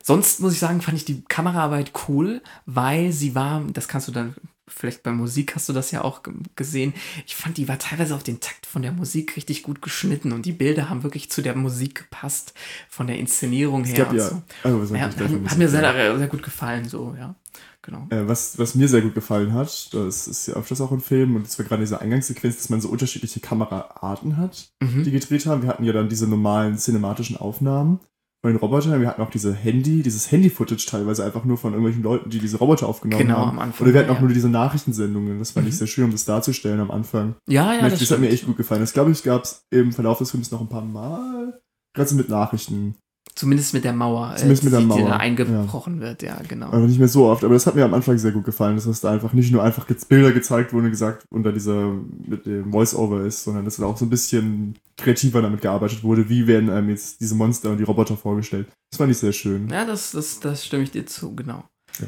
Sonst muss ich sagen, fand ich die Kameraarbeit cool, weil sie war, das kannst du dann, vielleicht bei Musik hast du das ja auch gesehen, ich fand, die war teilweise auf den Takt von der Musik richtig gut geschnitten und die Bilder haben wirklich zu der Musik gepasst, von der Inszenierung her. Ja. So. Also, ja, hat, hat mir sehr, sehr gut gefallen, so, ja. Genau. Äh, was, was mir sehr gut gefallen hat, das ist ja öfters auch im Film, und das war gerade diese Eingangssequenz, dass man so unterschiedliche Kameraarten hat, mhm. die gedreht haben. Wir hatten ja dann diese normalen cinematischen Aufnahmen von den Robotern. Wir hatten auch diese Handy, dieses Handy-Footage teilweise einfach nur von irgendwelchen Leuten, die diese Roboter aufgenommen genau, haben. Am Anfang, Oder wir hatten auch ja. nur diese Nachrichtensendungen. Das fand mhm. ich sehr schön, um das darzustellen am Anfang. Ja, ja. Das, das hat mir echt gut gefallen. Das glaube ich, gab es im Verlauf des Films noch ein paar Mal. Gerade so mit Nachrichten. Zumindest mit der Mauer. Zumindest mit der Mauer. Die da eingebrochen ja. wird, ja, genau. Aber nicht mehr so oft. Aber das hat mir am Anfang sehr gut gefallen, dass da einfach nicht nur einfach Bilder gezeigt wurden und gesagt unter dieser, mit dem Voice-Over ist, sondern dass da auch so ein bisschen kreativer damit gearbeitet wurde. Wie werden einem jetzt diese Monster und die Roboter vorgestellt? Das fand ich sehr schön. Ja, das, das, das stimme ich dir zu, genau. Ja.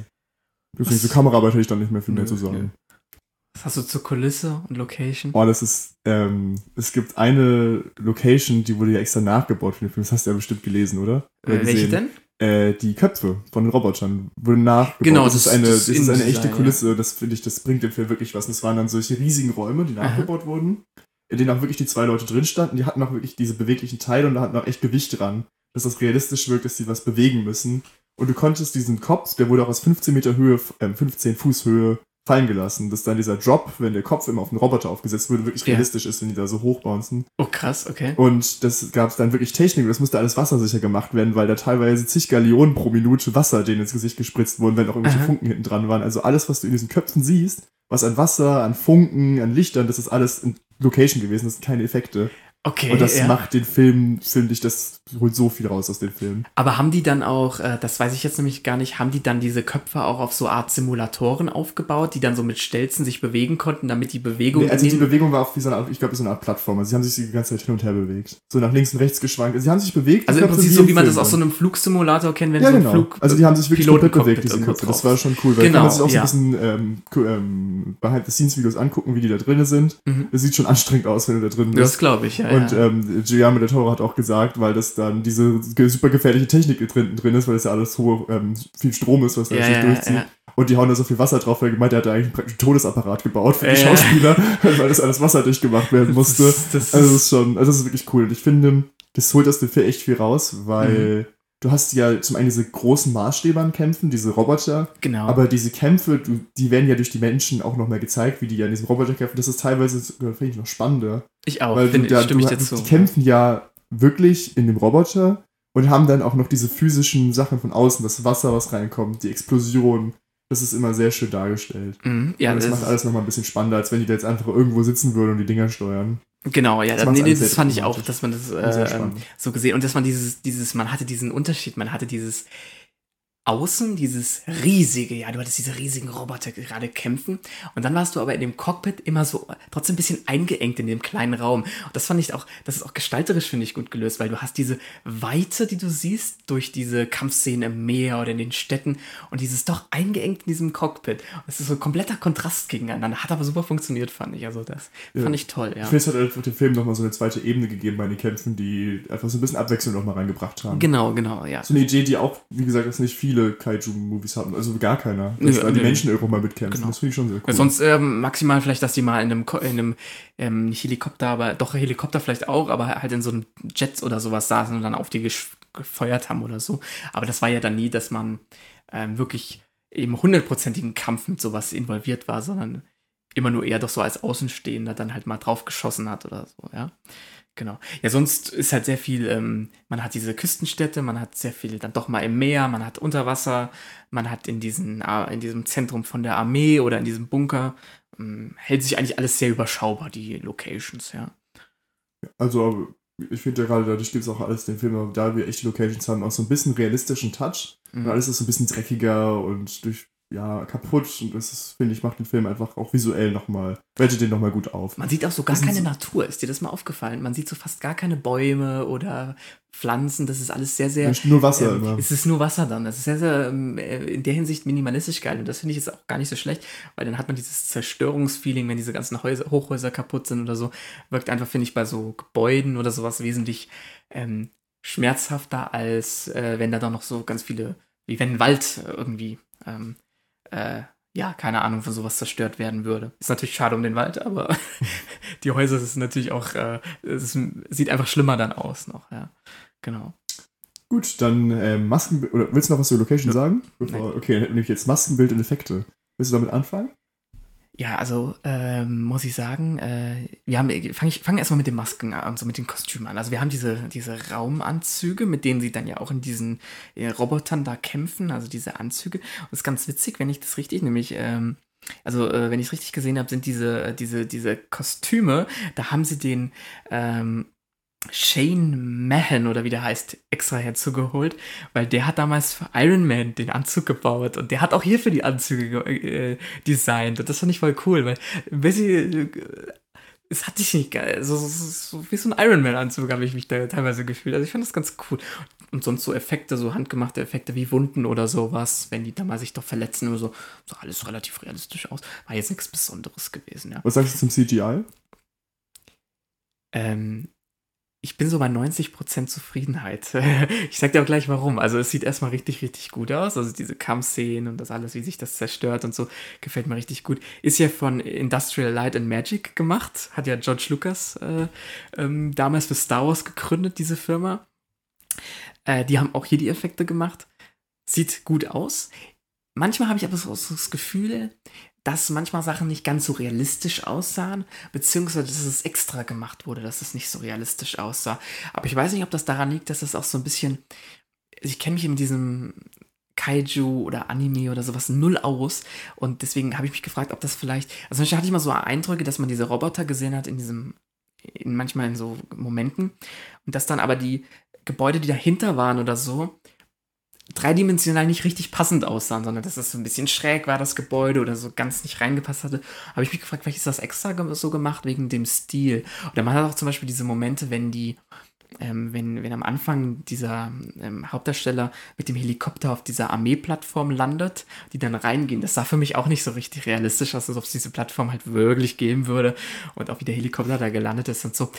Übrigens, zur Kameraarbeit hätte ich dann nicht mehr viel mehr zu sagen. Was hast du zur Kulisse und Location? Oh, das ist, ähm, es gibt eine Location, die wurde ja extra nachgebaut für den Film. Das hast du ja bestimmt gelesen, oder? oder äh, welche denn? Äh, die Köpfe von den Robotern wurden nachgebaut. Genau, das, das ist eine, das, das ist eine echte Kulisse. Ja. Das finde ich, das bringt dem Film wirklich was. Und es waren dann solche riesigen Räume, die nachgebaut Aha. wurden, in denen auch wirklich die zwei Leute drin standen. Die hatten auch wirklich diese beweglichen Teile und da hatten auch echt Gewicht dran, dass das realistisch wirkt, dass sie was bewegen müssen. Und du konntest diesen Kopf, der wurde auch aus 15 Meter Höhe, äh, 15 Fuß Höhe fallen gelassen, dass dann dieser Drop, wenn der Kopf immer auf den Roboter aufgesetzt wurde, wirklich realistisch ja. ist, wenn die da so hochbouncen. Oh krass, okay. Und das gab es dann wirklich Technik, das musste alles wassersicher gemacht werden, weil da teilweise zig Gallionen pro Minute Wasser denen ins Gesicht gespritzt wurden, wenn auch irgendwelche Aha. Funken hinten dran waren. Also alles, was du in diesen Köpfen siehst, was an Wasser, an Funken, an Lichtern, das ist alles in Location gewesen, das sind keine Effekte. Okay. Und das ja. macht den Film, finde ich, das holt so viel raus aus dem Film. Aber haben die dann auch, äh, das weiß ich jetzt nämlich gar nicht, haben die dann diese Köpfe auch auf so Art Simulatoren aufgebaut, die dann so mit Stelzen sich bewegen konnten, damit die Bewegung. Nee, also die Bewegung war auf wie so eine Art, ich glaube, so eine Art Plattform. Also sie haben sich die ganze Zeit hin und her bewegt. So nach links und rechts geschwankt. Also sie haben sich bewegt. Also im Prinzip so, wie man das aus so einem Flugsimulator kennt, wenn ja, so ein genau. Flug. Also die haben sich wirklich komplett bewegt, diese Köpfe. Das war schon cool, weil genau, kann man sich auch ja. so ein bisschen ähm, ähm, Behind-the-Scenes-Videos angucken, wie die da drinnen sind. Mhm. Das sieht schon anstrengend aus, wenn du da drin bist. Das glaube ich, ja. Und ja. Ähm, Guillermo del Toro hat auch gesagt, weil das dann diese super gefährliche Technik drin, drin ist, weil das ja alles hohe, ähm, viel Strom ist, was da ja, ja, durchzieht. Ja. Und die hauen da so viel Wasser drauf, weil gemeint, er hat da eigentlich einen Todesapparat gebaut für die Schauspieler, weil das alles wasserdicht gemacht werden musste. Das, das also das ist schon, also das ist wirklich cool. Und ich finde, das holt aus dem Film echt viel raus, weil mhm. du hast ja zum einen diese großen Maßstäbe an Kämpfen, diese Roboter. Genau. Aber diese Kämpfe, du, die werden ja durch die Menschen auch nochmal gezeigt, wie die ja in diesem Roboter kämpfen. Das ist teilweise, finde ich, noch spannender. Ich auch, weil finde, da, stimme du, ich dazu. Die kämpfen ja wirklich in dem Roboter und haben dann auch noch diese physischen Sachen von außen, das Wasser, was reinkommt, die Explosion. Das ist immer sehr schön dargestellt. Mhm, ja, und das, das macht alles nochmal ein bisschen spannender, als wenn die da jetzt einfach irgendwo sitzen würden und die Dinger steuern. Genau, ja, Das nee, nee, das fand ich auch, dass man das äh, so gesehen und dass man dieses, dieses, man hatte diesen Unterschied, man hatte dieses außen dieses riesige, ja, du hattest diese riesigen Roboter gerade kämpfen und dann warst du aber in dem Cockpit immer so trotzdem ein bisschen eingeengt in dem kleinen Raum. Und das fand ich auch, das ist auch gestalterisch, finde ich, gut gelöst, weil du hast diese Weite, die du siehst durch diese Kampfszenen im Meer oder in den Städten und dieses doch eingeengt in diesem Cockpit. Das ist so ein kompletter Kontrast gegeneinander. Hat aber super funktioniert, fand ich. Also das ja. fand ich toll, ja. Ich finde, es hat einfach dem Film nochmal so eine zweite Ebene gegeben bei den Kämpfen, die einfach so ein bisschen Abwechslung nochmal reingebracht haben. Genau, genau, ja. So eine Idee, die auch, wie gesagt, das nicht viele viele Kaiju-Movies haben, also gar keiner. Dass da die Menschen irgendwo mal mitkämpfen. Genau. Das finde ich schon sehr cool. Sonst ähm, maximal vielleicht, dass die mal in einem, in einem ähm, Helikopter, aber doch Helikopter vielleicht auch, aber halt in so einem Jets oder sowas saßen und dann auf die gefeuert haben oder so. Aber das war ja dann nie, dass man ähm, wirklich im hundertprozentigen Kampf mit sowas involviert war, sondern immer nur eher doch so als Außenstehender dann halt mal drauf geschossen hat oder so, ja. Genau. Ja, sonst ist halt sehr viel, ähm, man hat diese Küstenstädte, man hat sehr viel dann doch mal im Meer, man hat Unterwasser, man hat in, diesen, äh, in diesem Zentrum von der Armee oder in diesem Bunker, ähm, hält sich eigentlich alles sehr überschaubar, die Locations, ja. Also, ich finde ja gerade, dadurch gibt es auch alles den Film, da wir echte Locations haben, auch so ein bisschen realistischen Touch. Mhm. Und alles ist so ein bisschen dreckiger und durch ja, kaputt und das ist, finde ich, macht den Film einfach auch visuell nochmal, wertet den nochmal gut auf. Man sieht auch so gar keine so Natur, ist dir das mal aufgefallen? Man sieht so fast gar keine Bäume oder Pflanzen, das ist alles sehr, sehr. Nur Wasser ähm, immer. Es ist nur Wasser dann. Das ist sehr, sehr äh, in der Hinsicht minimalistisch geil und das finde ich jetzt auch gar nicht so schlecht, weil dann hat man dieses Zerstörungsfeeling, wenn diese ganzen Häuser, Hochhäuser kaputt sind oder so, wirkt einfach, finde ich, bei so Gebäuden oder sowas wesentlich ähm, schmerzhafter, als äh, wenn da dann noch so ganz viele, wie wenn ein Wald irgendwie ähm, äh, ja, keine Ahnung, von sowas zerstört werden würde. Ist natürlich schade um den Wald, aber die Häuser sind natürlich auch, äh, es sieht einfach schlimmer dann aus noch, ja. Genau. Gut, dann äh, Masken, oder willst du noch was zur Location ja. sagen? Bevor, okay, dann nehme ich jetzt Maskenbild und Effekte. Willst du damit anfangen? Ja, also ähm, muss ich sagen, äh, wir haben, fange ich fange erstmal mit den Masken an, so mit den Kostümen an. Also wir haben diese, diese Raumanzüge, mit denen sie dann ja auch in diesen äh, Robotern da kämpfen, also diese Anzüge. Und das ist ganz witzig, wenn ich das richtig, nämlich, ähm, also äh, wenn ich es richtig gesehen habe, sind diese, diese, diese Kostüme, da haben sie den ähm, Shane Mahan oder wie der heißt, extra herzugeholt, weil der hat damals für Iron Man den Anzug gebaut und der hat auch hierfür die Anzüge äh, designt und das fand ich voll cool, weil Bessie, äh, es hat sich nicht geil, so, so, so, wie so ein Iron Man Anzug habe ich mich da teilweise gefühlt, also ich fand das ganz cool und sonst so Effekte, so handgemachte Effekte wie Wunden oder sowas, wenn die da mal sich doch verletzen oder so, so alles relativ realistisch aus, war jetzt nichts Besonderes gewesen, ja. Was sagst du zum CGI? Ähm, ich bin so bei 90% Zufriedenheit. ich sag dir auch gleich warum. Also es sieht erstmal richtig, richtig gut aus. Also diese Kampfszenen und das alles, wie sich das zerstört und so, gefällt mir richtig gut. Ist ja von Industrial Light and Magic gemacht. Hat ja George Lucas äh, ähm, damals für Star Wars gegründet, diese Firma. Äh, die haben auch hier die Effekte gemacht. Sieht gut aus. Manchmal habe ich aber so, so das Gefühl, dass manchmal Sachen nicht ganz so realistisch aussahen, beziehungsweise dass es extra gemacht wurde, dass es nicht so realistisch aussah. Aber ich weiß nicht, ob das daran liegt, dass es auch so ein bisschen. Ich kenne mich in diesem Kaiju oder Anime oder sowas null aus und deswegen habe ich mich gefragt, ob das vielleicht. Also manchmal hatte ich mal so Eindrücke, dass man diese Roboter gesehen hat in diesem. In manchmal in so Momenten und dass dann aber die Gebäude, die dahinter waren oder so, dreidimensional nicht richtig passend aussahen, sondern dass es so ein bisschen schräg war, das Gebäude oder so ganz nicht reingepasst hatte, habe ich mich gefragt, vielleicht ist das extra so gemacht wegen dem Stil. Oder man hat auch zum Beispiel diese Momente, wenn die, ähm, wenn, wenn am Anfang dieser ähm, Hauptdarsteller mit dem Helikopter auf dieser Armeeplattform landet, die dann reingehen, das sah für mich auch nicht so richtig realistisch aus, als ob es diese Plattform halt wirklich geben würde und auch wie der Helikopter da gelandet ist und so.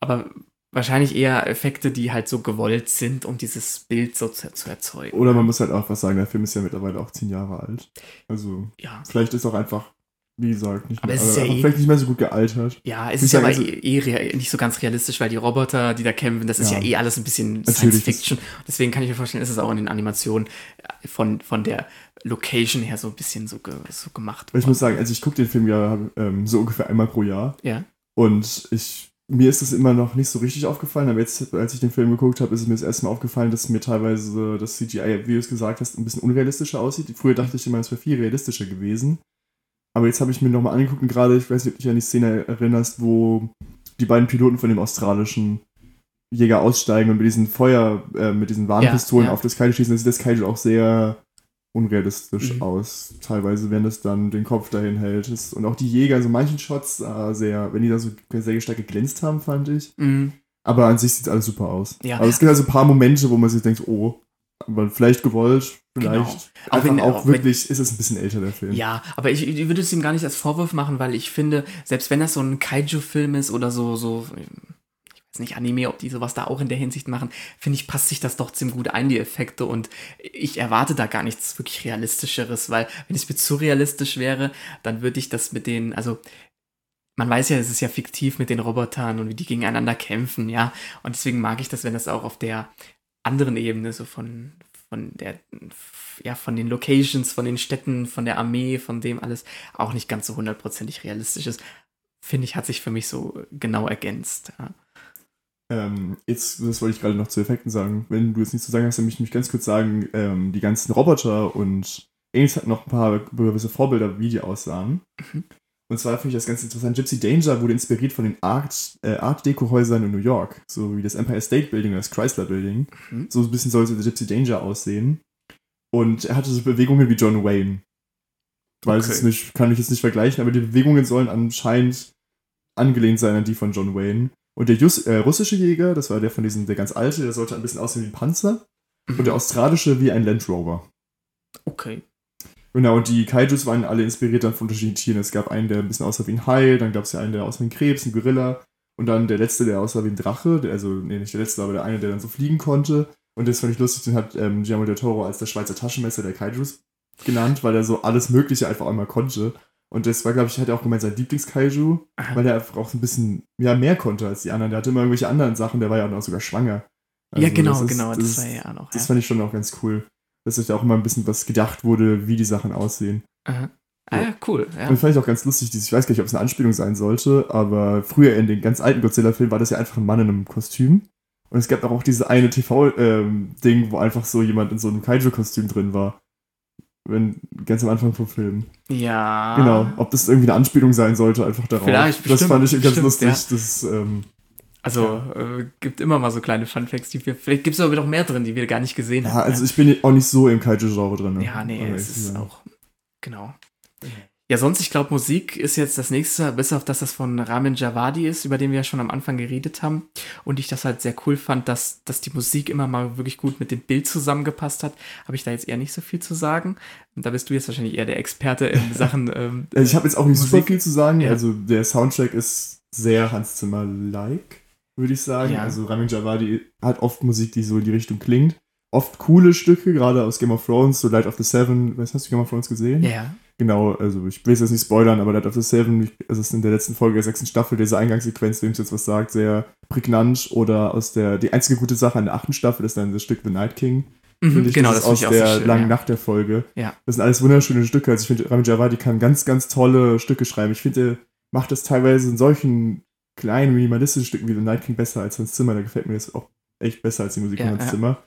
Aber wahrscheinlich eher Effekte, die halt so gewollt sind, um dieses Bild so zu, zu, erzeugen. Oder man muss halt auch was sagen, der Film ist ja mittlerweile auch zehn Jahre alt. Also ja. vielleicht ist auch einfach, wie gesagt, nicht, aber mehr, es ist ja eh, vielleicht nicht mehr so gut gealtert. Ja, es ist ja aber eh, eh nicht so ganz realistisch, weil die Roboter, die da kämpfen, das ist ja, ja eh alles ein bisschen Science Fiction. Deswegen kann ich mir vorstellen, ist es auch in den Animationen von, von der Location her so ein bisschen so, ge, so gemacht. Ich muss sagen, also ich gucke den Film ja ähm, so ungefähr einmal pro Jahr. Ja. Und ich mir ist das immer noch nicht so richtig aufgefallen, aber jetzt, als ich den Film geguckt habe, ist es mir das erste Mal aufgefallen, dass mir teilweise das CGI, wie du es gesagt hast, ein bisschen unrealistischer aussieht. Früher dachte ich immer, es wäre viel realistischer gewesen. Aber jetzt habe ich mir nochmal angeguckt und gerade, ich weiß nicht, ob du dich an die Szene erinnerst, wo die beiden Piloten von dem australischen Jäger aussteigen und mit diesen Feuer, äh, mit diesen Warnpistolen ja, ja. auf das Kaiju schießen, dann sieht das Kaiju auch sehr unrealistisch Mhm. aus. Teilweise, wenn es dann den Kopf dahin hält. Und auch die Jäger, so manchen Shots, äh, sehr, wenn die da so sehr stark geglänzt haben, fand ich. Mhm. Aber an sich sieht alles super aus. Ja. Aber es gibt also ein paar Momente, wo man sich denkt, oh, aber vielleicht gewollt, vielleicht. Genau. Auch wenn- auch auch wenn- wirklich, ist es ein bisschen älter, der Film. Ja, aber ich, ich würde es ihm gar nicht als Vorwurf machen, weil ich finde, selbst wenn das so ein Kaiju-Film ist oder so, so, weiß nicht, Anime, ob die sowas da auch in der Hinsicht machen, finde ich, passt sich das doch ziemlich gut ein, die Effekte. Und ich erwarte da gar nichts wirklich Realistischeres, weil wenn es mir zu realistisch wäre, dann würde ich das mit den, also man weiß ja, es ist ja fiktiv mit den Robotern und wie die gegeneinander kämpfen, ja. Und deswegen mag ich das, wenn das auch auf der anderen Ebene, so von, von der, ja, von den Locations, von den Städten, von der Armee, von dem alles auch nicht ganz so hundertprozentig realistisch ist. Finde ich, hat sich für mich so genau ergänzt. Ja. Ähm, jetzt, das wollte ich gerade noch zu Effekten sagen. Wenn du jetzt nichts zu sagen hast, dann möchte ich mich ganz kurz sagen, ähm, die ganzen Roboter und Aliens hatten noch ein paar gewisse Vorbilder, wie die aussahen. Mhm. Und zwar finde ich das ganz interessant. Gypsy Danger wurde inspiriert von den Art, äh, Art Deco-Häusern in New York. So wie das Empire State Building oder das Chrysler Building. Mhm. So ein bisschen sollte der Gypsy Danger aussehen. Und er hatte so Bewegungen wie John Wayne. Weiß Okay. es nicht, kann ich jetzt nicht vergleichen, aber die Bewegungen sollen anscheinend angelehnt sein an die von John Wayne. Und der Jus äh, russische Jäger, das war der von diesem, der ganz alte, der sollte ein bisschen aussehen wie ein Panzer. Und der australische wie ein Land Rover. Okay. Genau, und die Kaijus waren alle inspiriert dann von unterschiedlichen Tieren. Es gab einen, der ein bisschen aussah wie ein Hai, dann gab es ja einen, der aussah wie ein Krebs, ein Gorilla. Und dann der letzte, der aussah wie ein Drache. Der, also, nee, nicht der letzte, aber der eine, der dann so fliegen konnte. Und das fand ich lustig, den hat ähm, Guillermo del Toro als der Schweizer Taschenmesser der Kaijus genannt, weil er so alles Mögliche einfach einmal konnte. Und das war, glaube ich, er auch gemeint, sein Lieblingskaiju, weil er einfach auch so ein bisschen ja, mehr konnte als die anderen. Der hatte immer irgendwelche anderen Sachen, der war ja auch noch sogar schwanger. ja, Also, genau, das ist- genau. Das, ist- war ja noch. Das ja. fand ich schon auch ganz cool, dass sich da auch immer ein bisschen was gedacht wurde, wie die Sachen aussehen. Aha. Ah, ja, cool. Ja. Und fand ich auch ganz lustig, dieses- ich weiß gar nicht, ob es eine Anspielung sein sollte, aber früher in den ganz alten Godzilla-Filmen war das ja einfach ein Mann in einem Kostüm. Und es gab auch diese eine TV-Ding, wo einfach so jemand in so einem Kaiju-Kostüm drin war. Wenn, ganz am Anfang vom Film. ja. Genau. Ob das irgendwie eine Anspielung sein sollte, einfach darauf. Vielleicht, das bestimmt, fand ich ganz bestimmt, lustig. ja. Das, ähm, Also, äh, gibt immer mal so kleine Funfacts, die wir. Vielleicht gibt es aber noch mehr drin, die wir gar nicht gesehen ja, haben. also ich bin auch nicht so im Kaiju-Genre drin. ne? Ja, nee, es ist ja. auch. Genau. Ja, sonst, ich glaube, Musik ist jetzt das nächste, bis auf dass das von Ramin Javadi ist, über den wir ja schon am Anfang geredet haben. Und ich das halt sehr cool fand, dass, dass die Musik immer mal wirklich gut mit dem Bild zusammengepasst hat. Habe ich da jetzt eher nicht so viel zu sagen. Und da bist du jetzt wahrscheinlich eher der Experte in Sachen. Ähm, Also ich habe jetzt auch nicht super Musik. viel zu sagen. Ja. Also der Soundtrack ist sehr Hans Zimmer-like, würde ich sagen. Ja. Also Ramin Javadi hat oft Musik, die so in die Richtung klingt. Oft coole Stücke, gerade aus Game of Thrones, so Light of the Seven. Weißt, hast du Game of Thrones gesehen? ja. Genau, also ich will es jetzt nicht spoilern, aber Light of the Seven, es ist in der letzten Folge der sechsten Staffel, diese Eingangssequenz, wem es jetzt was sagt, sehr prägnant. Oder aus der, die einzige gute Sache an der achten Staffel ist dann das Stück The Night King. Mhm, ich, genau, das, das aus ich auch der so schön. langen ja. Nacht der Folge. Ja. Das sind alles wunderschöne Stücke. Also ich finde, Ramin Javadi kann ganz, ganz tolle Stücke schreiben. Ich finde, er macht das teilweise in solchen kleinen, minimalistischen Stücken wie The Night King besser als Hans Zimmer. Da gefällt mir das auch echt besser als die Musik Ja, von Hans ja. Zimmer.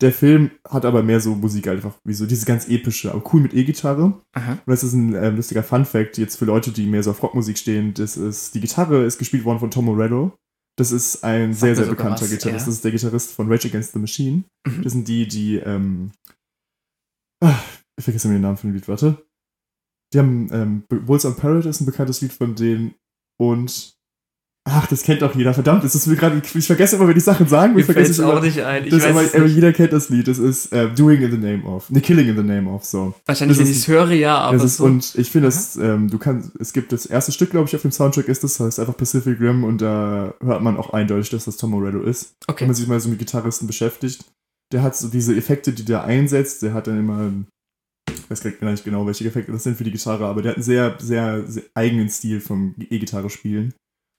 Der Film hat aber mehr so Musik einfach, wie so diese ganz epische, aber cool mit E-Gitarre. Und das ist ein ähm, lustiger Fun-Fact jetzt für Leute, die mehr so auf Rockmusik stehen. Das ist, die Gitarre ist gespielt worden von Tom Morello. Das ist ein Sagt sehr, mir sehr bekannter was, Gitarrist. ja. Das ist der Gitarrist von Rage Against the Machine. Mhm. Das sind die, die, ähm, ah, ich vergesse immer den Namen von dem Lied, warte. Die haben, ähm, Bulls on Parrot ist ein bekanntes Lied von denen und, ach, das kennt auch jeder, verdammt, das ist mir gerade, ich vergesse immer, wenn die Sachen sagen, Mir ich fällt vergesse es ich auch immer. nicht ein. Ich Das weiß aber, aber nicht. jeder kennt das Lied. Das ist äh, Doing in the Name of. Ne, Killing in the Name of, so. Wahrscheinlich, das wenn ich es höre, ja, aber Das ist, so. Und ich finde, das, ähm, du kannst, es gibt das erste Stück, glaube ich, auf dem Soundtrack ist das, heißt einfach Pacific Rim und da hört man auch eindeutig, dass das Tom Morello ist. Wenn okay. man sich mal so mit Gitarristen beschäftigt. Der hat so diese Effekte, die der einsetzt, der hat dann immer, ich weiß gar nicht genau, welche Effekte das sind für die Gitarre, aber der hat einen sehr, sehr, sehr eigenen Stil vom E-Gitarre spielen.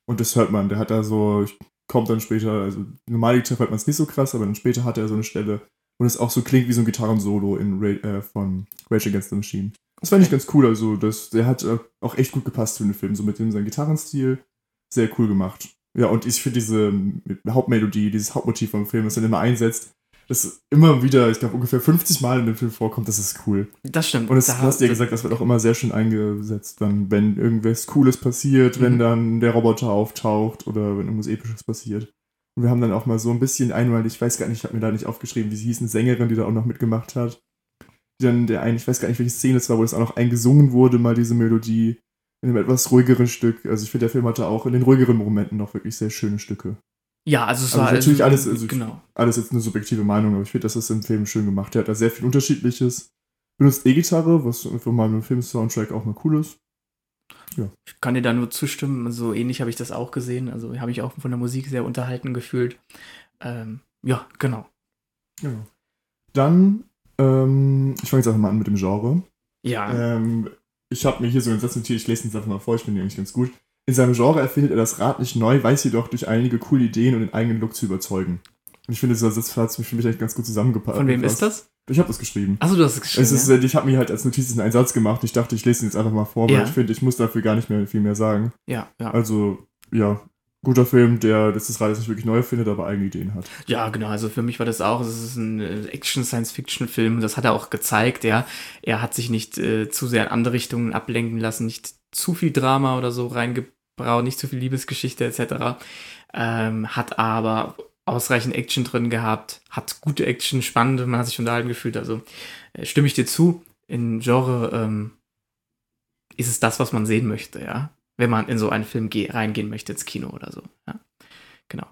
Und das hört man, der hat da so, kommt dann später, also normal Gitarre hört man es nicht so krass, aber dann später hat er so eine Stelle, wo es auch so klingt wie so ein Gitarrensolo in äh, von Rage Against the Machine. Das fand ich ganz cool, also das, der hat äh, auch echt gut gepasst für den Film, so mit dem seinem Gitarrenstil, sehr cool gemacht. Ja, und ich finde diese ähm, Hauptmelodie, dieses Hauptmotiv vom Film, das er immer einsetzt, das immer wieder, ich glaube, ungefähr 50 Mal in dem Film vorkommt, das ist cool. Das stimmt. Und das, Da du hast ja das- gesagt, das wird auch immer sehr schön eingesetzt, dann, wenn irgendwas Cooles passiert, wenn Mhm. dann der Roboter auftaucht oder wenn irgendwas Episches passiert. Und wir haben dann auch mal so ein bisschen einmal, ich weiß gar nicht, ich habe mir da nicht aufgeschrieben, wie sie hieß, eine Sängerin, die da auch noch mitgemacht hat. dann der eigentlich, ich weiß gar nicht, welche Szene es war, wo es auch noch eingesungen wurde, mal diese Melodie in einem etwas ruhigeren Stück. Also ich finde, der Film hatte auch in den ruhigeren Momenten noch wirklich sehr schöne Stücke. Ja, also es Also war natürlich also, alles, also genau. alles jetzt eine subjektive Meinung, aber ich finde, das ist im Film schön gemacht. Der hat da sehr viel Unterschiedliches. Benutzt E-Gitarre, was für meinen Film-Soundtrack auch mal cool ist. Ich kann dir da nur zustimmen. So ähnlich habe ich das auch gesehen. Also habe ich auch von der Musik sehr unterhalten gefühlt. Ähm, ja, genau. Genau. Dann, ähm, ich fange jetzt einfach mal an mit dem Genre. Ja, Ähm, ich habe mir hier so einen Satz notiert, ich lese ihn jetzt einfach mal vor, ich finde ihn eigentlich ganz gut. In seinem Genre erfindet er das Rad nicht neu, weiß jedoch durch einige coole Ideen und den eigenen Look zu überzeugen. Und ich finde, dieser Satz hat für mich eigentlich ganz gut zusammengepasst. von wem ist das? Ich habe das geschrieben. Achso, du hast es geschrieben. Es ist, ja? äh, ich habe mir halt als Notiz einen Satz gemacht. Ich dachte, ich lese ihn jetzt einfach mal vor, weil Ja. ich finde, ich muss dafür gar nicht mehr viel mehr sagen. ja, ja. Also, ja, guter Film, der das Rad jetzt nicht wirklich neu erfindet, aber eigene Ideen hat. Ja, genau. Also für mich war das auch, es ist ein äh, Action-Science-Fiction-Film. Das hat er auch gezeigt, ja. Er hat sich nicht äh, zu sehr in andere Richtungen ablenken lassen, nicht zu viel Drama oder so reingebraut, nicht zu viel Liebesgeschichte etc. Ähm, hat aber ausreichend Action drin gehabt, hat gute Action, spannend, man hat sich unterhalten gefühlt. Also äh, stimme ich dir zu. In Genre ähm, ist es das, was man sehen möchte, ja. Wenn man in so einen Film geh- reingehen möchte ins Kino oder so. Ja. Genau.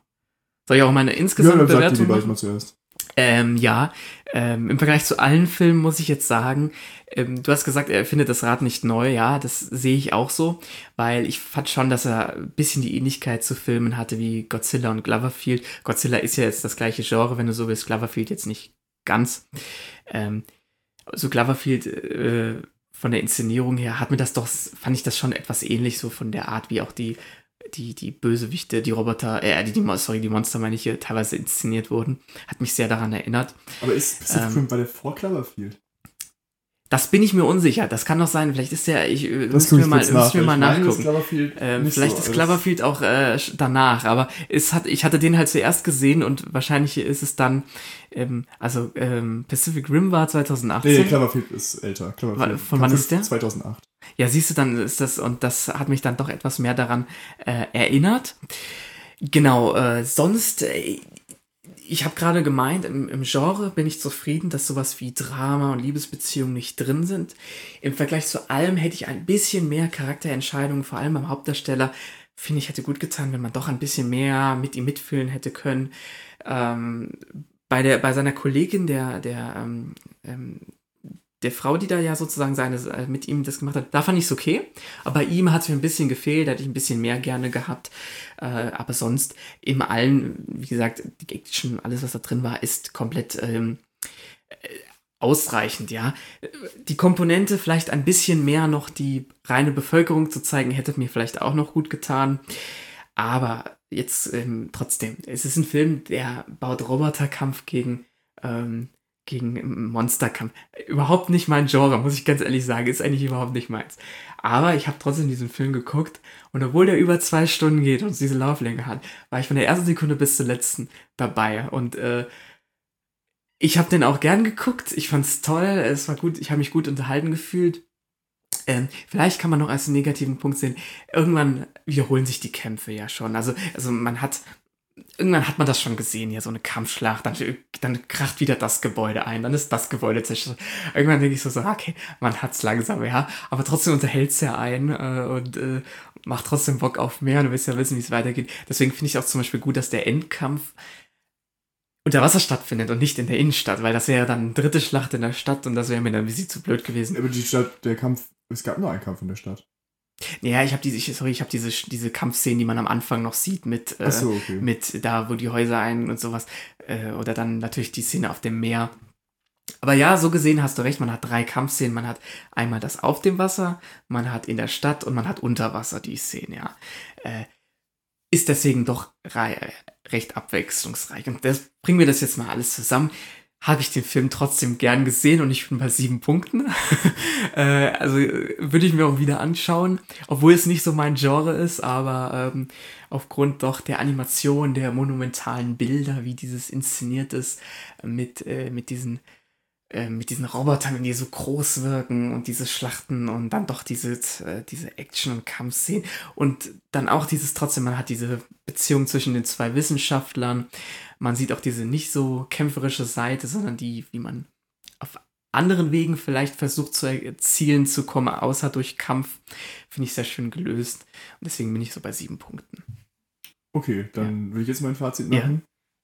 Soll ich auch meine Ja, insgesamt ihr Bewertung die machen? mal zuerst. Ähm, ja, ähm, im Vergleich zu allen Filmen muss ich jetzt sagen, ähm, du hast gesagt, er findet das Rad nicht neu, ja, das sehe ich auch so, weil ich fand schon, dass er ein bisschen die Ähnlichkeit zu Filmen hatte wie Godzilla und Gloverfield. Godzilla ist ja jetzt das gleiche Genre, wenn du so willst, Gloverfield jetzt nicht ganz. Ähm, so Gloverfield äh, von der Inszenierung her hat mir das doch, fand ich das schon etwas ähnlich, so von der Art, wie auch die die, die Bösewichte, die Roboter, äh, die, die, Mon- sorry, die Monster, meine ich, hier teilweise inszeniert wurden. Hat mich sehr daran erinnert. Aber ist Pacific Ähm, Rim, war der vor Cloverfield? Das bin ich mir unsicher. Das kann doch sein. Vielleicht ist der, ich äh, wir ich mal, weil mal nachgucken. Cloverfield Ähm, vielleicht so ist Cloverfield auch äh, danach, aber es hat, ich hatte den halt zuerst gesehen und wahrscheinlich ist es dann, ähm, also ähm, Pacific Rim war 2018. Nee, Cloverfield ist älter. Cloverfield. Von wann ist der? 2008. Ja, siehst du, dann ist das, und das hat mich dann doch etwas mehr daran äh, erinnert. Genau, äh, sonst, äh, ich habe gerade gemeint, im, im Genre bin ich zufrieden, dass sowas wie Drama und Liebesbeziehungen nicht drin sind. Im Vergleich zu allem hätte ich ein bisschen mehr Charakterentscheidungen, vor allem beim Hauptdarsteller, finde ich, hätte gut getan, wenn man doch ein bisschen mehr mit ihm mitfühlen hätte können. Ähm, bei, der, bei seiner Kollegin, der, der, ähm, ähm, der Frau, die da ja sozusagen seine, äh, mit ihm das gemacht hat, da fand ich es okay. Aber bei ihm hat es mir ein bisschen gefehlt, da hätte ich ein bisschen mehr gerne gehabt. Äh, aber sonst, im allen, wie gesagt, die Action, alles, was da drin war, ist komplett ähm, äh, ausreichend, ja. Die Komponente, vielleicht ein bisschen mehr noch die reine Bevölkerung zu zeigen, hätte mir vielleicht auch noch gut getan. Aber jetzt ähm, trotzdem, es ist ein Film, der baut Roboterkampf gegen, ähm, gegen Monsterkampf. Überhaupt nicht mein Genre, muss ich ganz ehrlich sagen, ist eigentlich überhaupt nicht meins. Aber ich habe trotzdem diesen Film geguckt und obwohl der über zwei Stunden geht und diese Lauflänge hat, war ich von der ersten Sekunde bis zur letzten dabei. Und äh, ich habe den auch gern geguckt. Ich fand's toll. Es war gut. Ich habe mich gut unterhalten gefühlt. Ähm, vielleicht kann man noch als negativen Punkt sehen. Irgendwann wiederholen sich die Kämpfe ja schon. Also, also man hat irgendwann hat man das schon gesehen, ja, so eine Kampfschlacht, dann, dann kracht wieder das Gebäude ein, dann ist das Gebäude zerstört. Irgendwann denke ich so, so, okay, man hat's langsam, ja, aber trotzdem unterhält's ja ein äh, und äh, macht trotzdem Bock auf mehr und du willst ja wissen, wie es weitergeht. Deswegen finde ich auch zum Beispiel gut, dass der Endkampf unter Wasser stattfindet und nicht in der Innenstadt, weil das wäre dann eine dritte Schlacht in der Stadt und das wäre mir dann wie sie zu blöd gewesen. Aber die Stadt, der Kampf, es gab nur einen Kampf in der Stadt. Ja, ich habe diese, sorry, ich habe diese, diese Kampfszenen, die man am Anfang noch sieht mit, äh, so, okay. mit da, wo die Häuser ein und sowas. Äh, oder dann natürlich die Szene auf dem Meer. Aber ja, so gesehen hast du recht, man hat drei Kampfszenen. Man hat einmal das auf dem Wasser, man hat in der Stadt und man hat unter Wasser die Szene, ja. Äh, ist deswegen doch recht abwechslungsreich. Und das bringen wir das jetzt mal alles zusammen. Habe ich den Film trotzdem gern gesehen und ich bin bei sieben Punkten. äh, also würde ich mir auch wieder anschauen, obwohl es nicht so mein Genre ist, aber ähm, aufgrund doch der Animation, der monumentalen Bilder, wie dieses inszeniert ist, mit, äh, mit diesen äh, mit diesen Robotern, die so groß wirken und diese Schlachten und dann doch diese, äh, diese Action- und Kampfszenen und dann auch dieses trotzdem, man hat diese Beziehung zwischen den zwei Wissenschaftlern, man sieht auch diese nicht so kämpferische Seite, sondern die, wie man auf anderen Wegen vielleicht versucht zu erzielen zu kommen, außer durch Kampf. Finde ich sehr schön gelöst. Und deswegen bin ich so bei sieben Punkten. Okay, dann ja. will ich jetzt mein Fazit machen.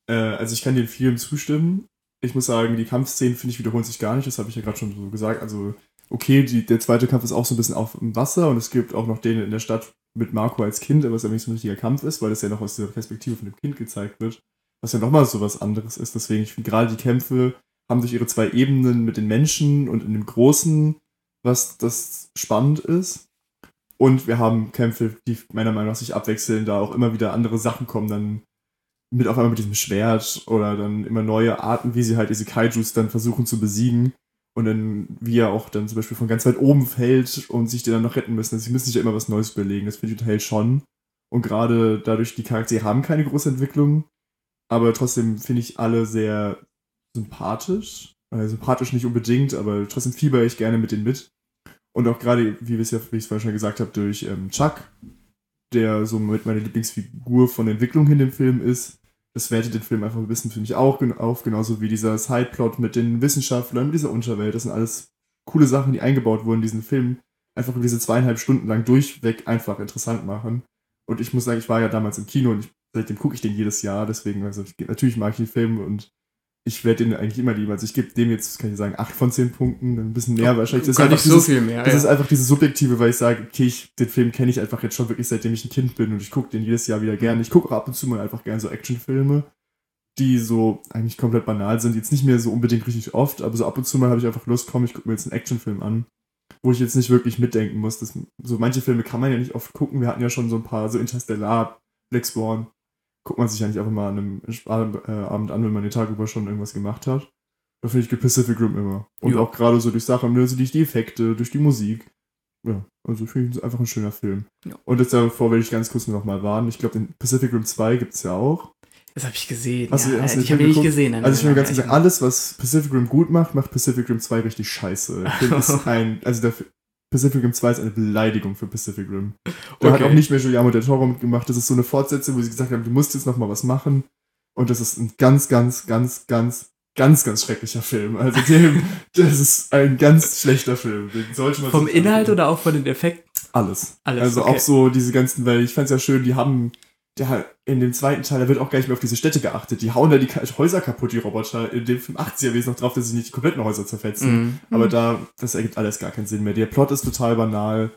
Ja. Äh, also ich kann den Film zustimmen. Ich muss sagen, die Kampfszenen, finde ich, wiederholen sich gar nicht. Das habe ich ja gerade schon so gesagt. Also, okay, die, der zweite Kampf ist auch so ein bisschen auf dem Wasser und es gibt auch noch den in der Stadt mit Marco als Kind, was ja nicht so ein richtiger Kampf ist, weil das ja noch aus der Perspektive von dem Kind gezeigt wird. Was ja nochmal so was anderes ist. Deswegen, ich finde gerade die Kämpfe haben durch ihre zwei Ebenen mit den Menschen und in dem Großen, was das spannend ist. Und wir haben Kämpfe, die meiner Meinung nach sich abwechseln, da auch immer wieder andere Sachen kommen, dann mit auf einmal mit diesem Schwert oder dann immer neue Arten, wie sie halt diese Kaijus dann versuchen zu besiegen. Und dann, wie er auch dann zum Beispiel von ganz weit oben fällt und sich die dann noch retten müssen. Also sie müssen sich ja immer was Neues überlegen. Das finde ich total schon. Und gerade dadurch, die Charaktere haben keine große Entwicklung, aber trotzdem finde ich alle sehr sympathisch. Also sympathisch nicht unbedingt, aber trotzdem fieber ich gerne mit denen mit. Und auch gerade, wie, ja, wie ich es vorhin schon gesagt habe, durch ähm, Chuck, der so mit meiner Lieblingsfigur von Entwicklung in dem Film ist. Das wertet den Film einfach ein bisschen für mich auch auf, genauso wie dieser Sideplot mit den Wissenschaftlern, mit dieser Unterwelt. Das sind alles coole Sachen, die eingebaut wurden, diesen Film einfach diese zweieinhalb Stunden lang durchweg einfach interessant machen. Und ich muss sagen, ich war ja damals im Kino und ich, seitdem gucke ich den jedes Jahr, deswegen, also ich, natürlich mag ich den Film und ich werde den eigentlich immer lieben. Also ich gebe dem jetzt, kann ich sagen, 8 von 10 Punkten, ein bisschen mehr oh, wahrscheinlich. Das, ist einfach, dieses, so viel mehr, das ja. ist einfach diese Subjektive, weil ich sage, okay, ich, den Film kenne ich einfach jetzt schon wirklich seitdem ich ein Kind bin und ich gucke den jedes Jahr wieder gerne. Ich gucke auch ab und zu mal einfach gerne so Actionfilme, die so eigentlich komplett banal sind. Jetzt nicht mehr so unbedingt richtig oft, aber so ab und zu mal habe ich einfach Lust, komm, ich gucke mir jetzt einen Actionfilm an, wo ich jetzt nicht wirklich mitdenken muss. Das, so manche Filme kann man ja nicht oft gucken. Wir hatten ja schon so ein paar, so Interstellar, Black Swan, guckt man sich eigentlich einfach mal an einem Abend an, wenn man den Tag über schon irgendwas gemacht hat. Da finde ich Pacific Rim immer. Und jo. auch gerade so durch Sachen, also durch die Effekte, durch die Musik. Ja, also finde ich einfach ein schöner Film. Jo. Und jetzt davor will ich ganz kurz noch mal warnen. Ich glaube, den Pacific Rim 2 gibt es ja auch. Das habe ich gesehen. Hast ja, du, hast ich habe ihn nicht gesehen. Also ich will ganz sagen, alles, was Pacific Rim gut macht, macht Pacific Rim 2 richtig scheiße. Ich finde, ist ein, also der Pacific Rim 2 ist eine Beleidigung für Pacific Rim. Da okay. hat auch nicht mehr Giuliano del Toro mitgemacht. Das ist so eine Fortsetzung, wo sie gesagt haben, du musst jetzt noch mal was machen. Und das ist ein ganz, ganz, ganz, ganz, ganz, ganz schrecklicher Film. Also dem, das ist ein ganz schlechter Film. Den sollte man Vom Inhalt oder auch von den Effekten? Alles. Alles. Also okay. auch so diese ganzen, weil ich fand es ja schön, die haben der in dem zweiten Teil, da wird auch gar nicht mehr auf diese Städte geachtet. Die hauen da die Häuser kaputt, die Roboter. In dem Film 80er wesen noch drauf, dass sie nicht die kompletten Häuser zerfetzen. Mm. Aber da, das ergibt alles gar keinen Sinn mehr. Der Plot ist total banal.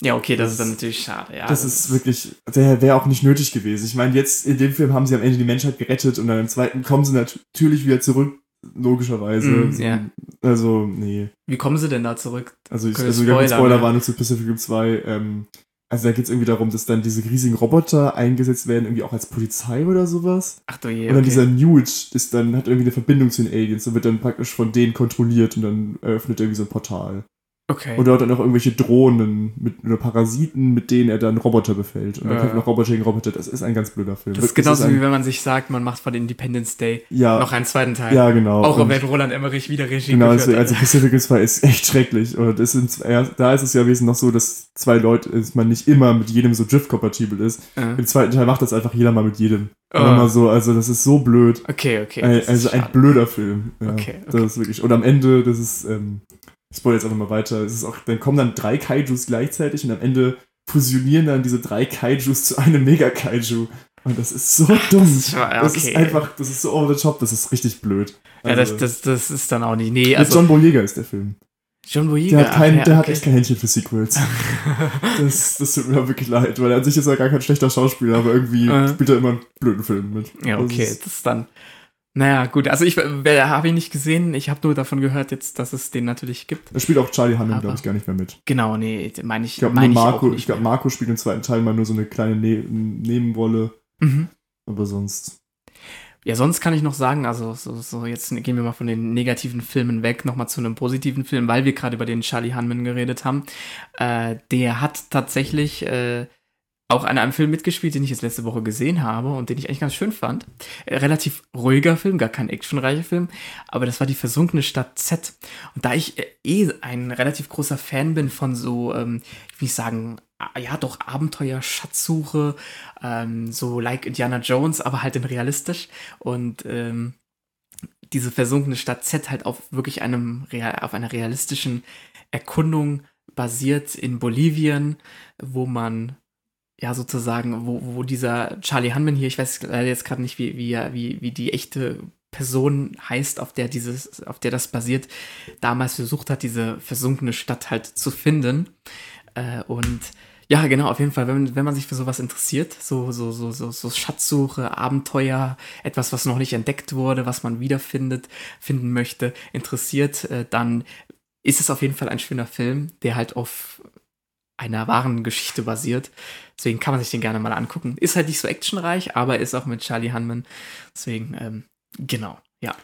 Ja, okay, das, das ist dann natürlich schade, ja. Das, das ist wirklich, der wäre auch nicht nötig gewesen. Ich meine, jetzt in dem Film haben sie am Ende die Menschheit gerettet und dann im zweiten kommen sie natürlich wieder zurück, logischerweise. Mm, ja. Also, nee. Wie kommen sie denn da zurück? Also, ich, also Spoiler, Spoiler waren zu Pacific Rim 2, ähm, also da geht es irgendwie darum, dass dann diese riesigen Roboter eingesetzt werden, irgendwie auch als Polizei oder sowas. Ach du je. Und dann okay. dieser Newt ist dann, hat irgendwie eine Verbindung zu den Aliens und wird dann praktisch von denen kontrolliert und dann eröffnet er irgendwie so ein Portal. Okay. Und dort dann auch irgendwelche Drohnen mit oder Parasiten, mit denen er dann Roboter befällt. Und dann ja. kämpfen noch Roboter gegen Roboter. Das ist ein ganz blöder Film. Das ist genauso wie wenn man sich sagt, man macht von Independence Day ja. noch einen zweiten Teil. Ja, genau. Auch wenn Roland Emmerich wieder Regie Genau, also, also Pacific Rim 2 ist echt schrecklich. Und das sind, da ist es ja wesentlich noch so, dass zwei Leute, dass man nicht immer mit jedem so Drift-kompatibel ist. Ja. Im zweiten Teil macht das einfach jeder mal mit jedem. Oh. Mal so, also das ist so blöd. Okay, okay. Also ein blöder Film. Ja, okay, okay. Das ist wirklich. Und am Ende, das ist, ähm, ich spoil jetzt einfach mal weiter. Es ist auch, dann kommen dann drei Kaijus gleichzeitig und am Ende fusionieren dann diese drei Kaijus zu einem Mega-Kaiju. Und das ist so dumm. Das ist, okay. das ist, einfach, das ist so over the top, das ist richtig blöd. Also, ja, das, also das, das ist dann auch nicht. Nee, also, John Boyega ist der Film. John Boyega. Der hat, kein, ja, der okay. hat echt kein Händchen für Sequels. das, das tut mir wirklich leid, weil an sich ist er gar kein schlechter Schauspieler, aber irgendwie äh. spielt er immer einen blöden Film mit. Ja, okay, das ist, das ist dann. Naja, gut, also ich habe ihn nicht gesehen, ich habe nur davon gehört jetzt, dass es den natürlich gibt. Da spielt auch Charlie Hunnam, glaube ich, gar nicht mehr mit. Genau, nee, meine ich. Ich glaube, mein Marco, ich, ich glaube, Marco spielt im zweiten Teil mal nur so eine kleine ne Nebenrolle. Mhm. Aber sonst. Ja, sonst kann ich noch sagen, also so, so jetzt gehen wir mal von den negativen Filmen weg, nochmal zu einem positiven Film, weil wir gerade über den Charlie Hunman geredet haben. Äh, der hat tatsächlich äh, auch an einem Film mitgespielt, den ich jetzt letzte Woche gesehen habe und den ich eigentlich ganz schön fand. Äh, relativ ruhiger Film, gar kein actionreicher Film, aber das war die versunkene Stadt Z. Und da ich äh, eh ein relativ großer Fan bin von so, ähm, wie ich sagen, ja doch Abenteuer, Schatzsuche, ähm, so like Indiana Jones, aber halt in realistisch und ähm, diese versunkene Stadt Z halt auf wirklich einem auf einer realistischen Erkundung basiert in Bolivien, wo man ja sozusagen, wo, wo dieser Charlie Hunman hier, ich weiß leider jetzt gerade nicht, wie, wie, wie, wie die echte Person heißt, auf der dieses, auf der das basiert, damals versucht hat, diese versunkene Stadt halt zu finden. Äh, und ja, genau, auf jeden Fall, wenn, wenn man sich für sowas interessiert, so, so, so, so, so Schatzsuche, Abenteuer, etwas, was noch nicht entdeckt wurde, was man wiederfindet, finden möchte, interessiert, äh, dann ist es auf jeden Fall ein schöner Film, der halt auf einer wahren Geschichte basiert. Deswegen kann man sich den gerne mal angucken. Ist halt nicht so actionreich, aber ist auch mit Charlie Hunman. Deswegen, ähm, genau, ja.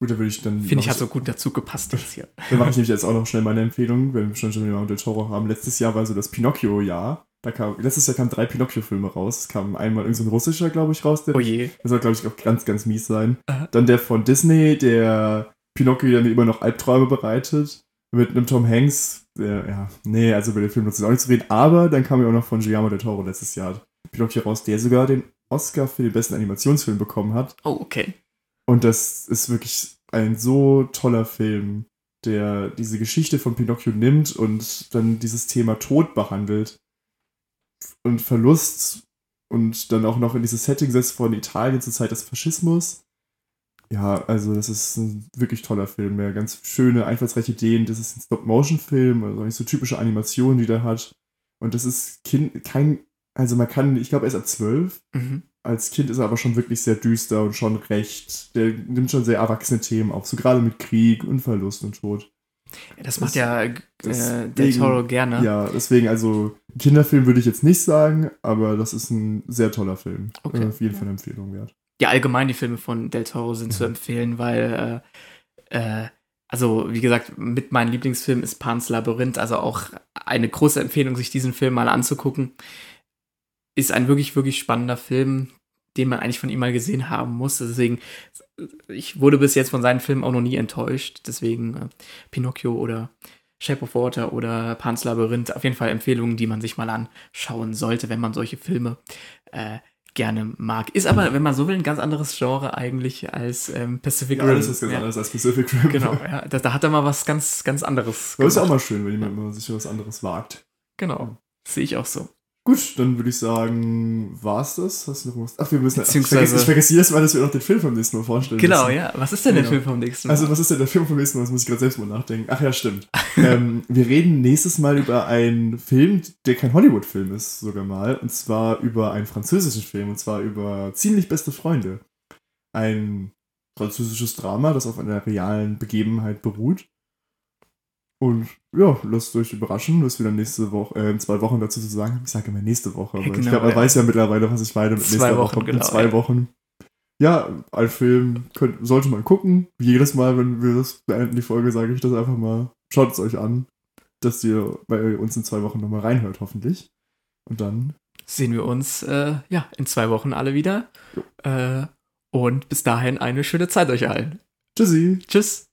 Gut, da würde ich dann. Finde ich, hat so gut dazu gepasst jetzt hier. Dann mache ich nämlich jetzt auch noch schnell meine Empfehlung, wenn wir schon schon mal Del Toro haben. Letztes Jahr war so das Pinocchio-Jahr. Da kam, letztes Jahr kamen drei Pinocchio-Filme raus. Es kam einmal irgendein so russischer, glaube ich, raus. Der, oh je. Der soll, glaube ich, auch ganz, ganz mies sein. Aha. Dann der von Disney, der Pinocchio der mir immer noch Albträume bereitet. Mit einem Tom Hanks, der, ja, nee, also über den Film nutzt es auch nicht zu reden. Aber dann kam ja auch noch von Guillermo del Toro letztes Jahr Pinocchio raus, der sogar den Oscar für den besten Animationsfilm bekommen hat. Oh, okay. Und das ist wirklich ein so toller Film, der diese Geschichte von Pinocchio nimmt und dann dieses Thema Tod behandelt und Verlust und dann auch noch in dieses Setting setzt von Italien zur Zeit des Faschismus. Ja, also das ist ein wirklich toller Film. Ja, ganz schöne, einfallsreiche Ideen. Das ist ein Stop-Motion-Film, also nicht so typische Animationen, die der hat. Und das ist kind, kein, also man kann, ich glaube, er ist ab zwölf. Mhm als Kind ist er aber schon wirklich sehr düster und schon recht. Der nimmt schon sehr erwachsene Themen auf, so gerade mit Krieg und Verlust und Tod. Ja, das macht das, ja äh, Del Toro gerne. Ja, deswegen, also Kinderfilm würde ich jetzt nicht sagen, aber das ist ein sehr toller Film. Okay. Äh, auf jeden ja. Fall eine Empfehlung wert. Ja, allgemein die Filme von Del Toro sind zu empfehlen, weil, äh, äh, also wie gesagt, mit meinem Lieblingsfilm ist Pans Labyrinth, also auch eine große Empfehlung, sich diesen Film mal anzugucken. Ist ein wirklich, wirklich spannender Film, den man eigentlich von ihm mal gesehen haben muss. Deswegen, ich wurde bis jetzt von seinen Filmen auch noch nie enttäuscht. Deswegen äh, Pinocchio oder Shape of Water oder Pan's Labyrinth, auf jeden Fall Empfehlungen, die man sich mal anschauen sollte, wenn man solche Filme äh, gerne mag. Ist aber, wenn man so will, ein ganz anderes Genre eigentlich als ähm, Pacific Rim. Ja, das ist ganz ja. anders als Pacific Rim. Genau, ja. Da, da, hat er mal was ganz, ganz anderes. Das ist auch mal schön, wenn jemand mal sich was anderes wagt. Genau, sehe ich auch so. Gut, dann würde ich sagen, war's das? Hast du noch was? Ach, wir müssen. Ich vergesse, ich vergesse jedes Mal, dass wir noch den Film vom nächsten Mal vorstellen. Genau, müssen. ja. Was ist denn genau. der Film vom nächsten Mal? Also, was ist denn der Film vom nächsten Mal? Das muss ich gerade selbst mal nachdenken. Ach ja, stimmt. ähm, wir reden nächstes Mal über einen Film, der kein Hollywood-Film ist, sogar mal. Und zwar über einen französischen Film. Und zwar über Ziemlich beste Freunde. Ein französisches Drama, das auf einer realen Begebenheit beruht. Und ja, lasst euch überraschen, was wir dann nächste Woche, äh, in zwei Wochen dazu zu sagen haben. Ich sage immer nächste Woche, aber genau, ich glaube, man ja. weiß ja mittlerweile, was ich meine mit zwei nächster Woche. Genau, in zwei ja. Wochen. Ja, ein Film könnt, sollte man gucken. Jedes Mal, wenn wir das beenden, die Folge, sage ich das einfach mal. Schaut es euch an, dass ihr bei uns in zwei Wochen nochmal reinhört, hoffentlich. Und dann sehen wir uns äh, ja in zwei Wochen alle wieder. Äh, und bis dahin eine schöne Zeit euch allen. Tschüssi. Tschüss.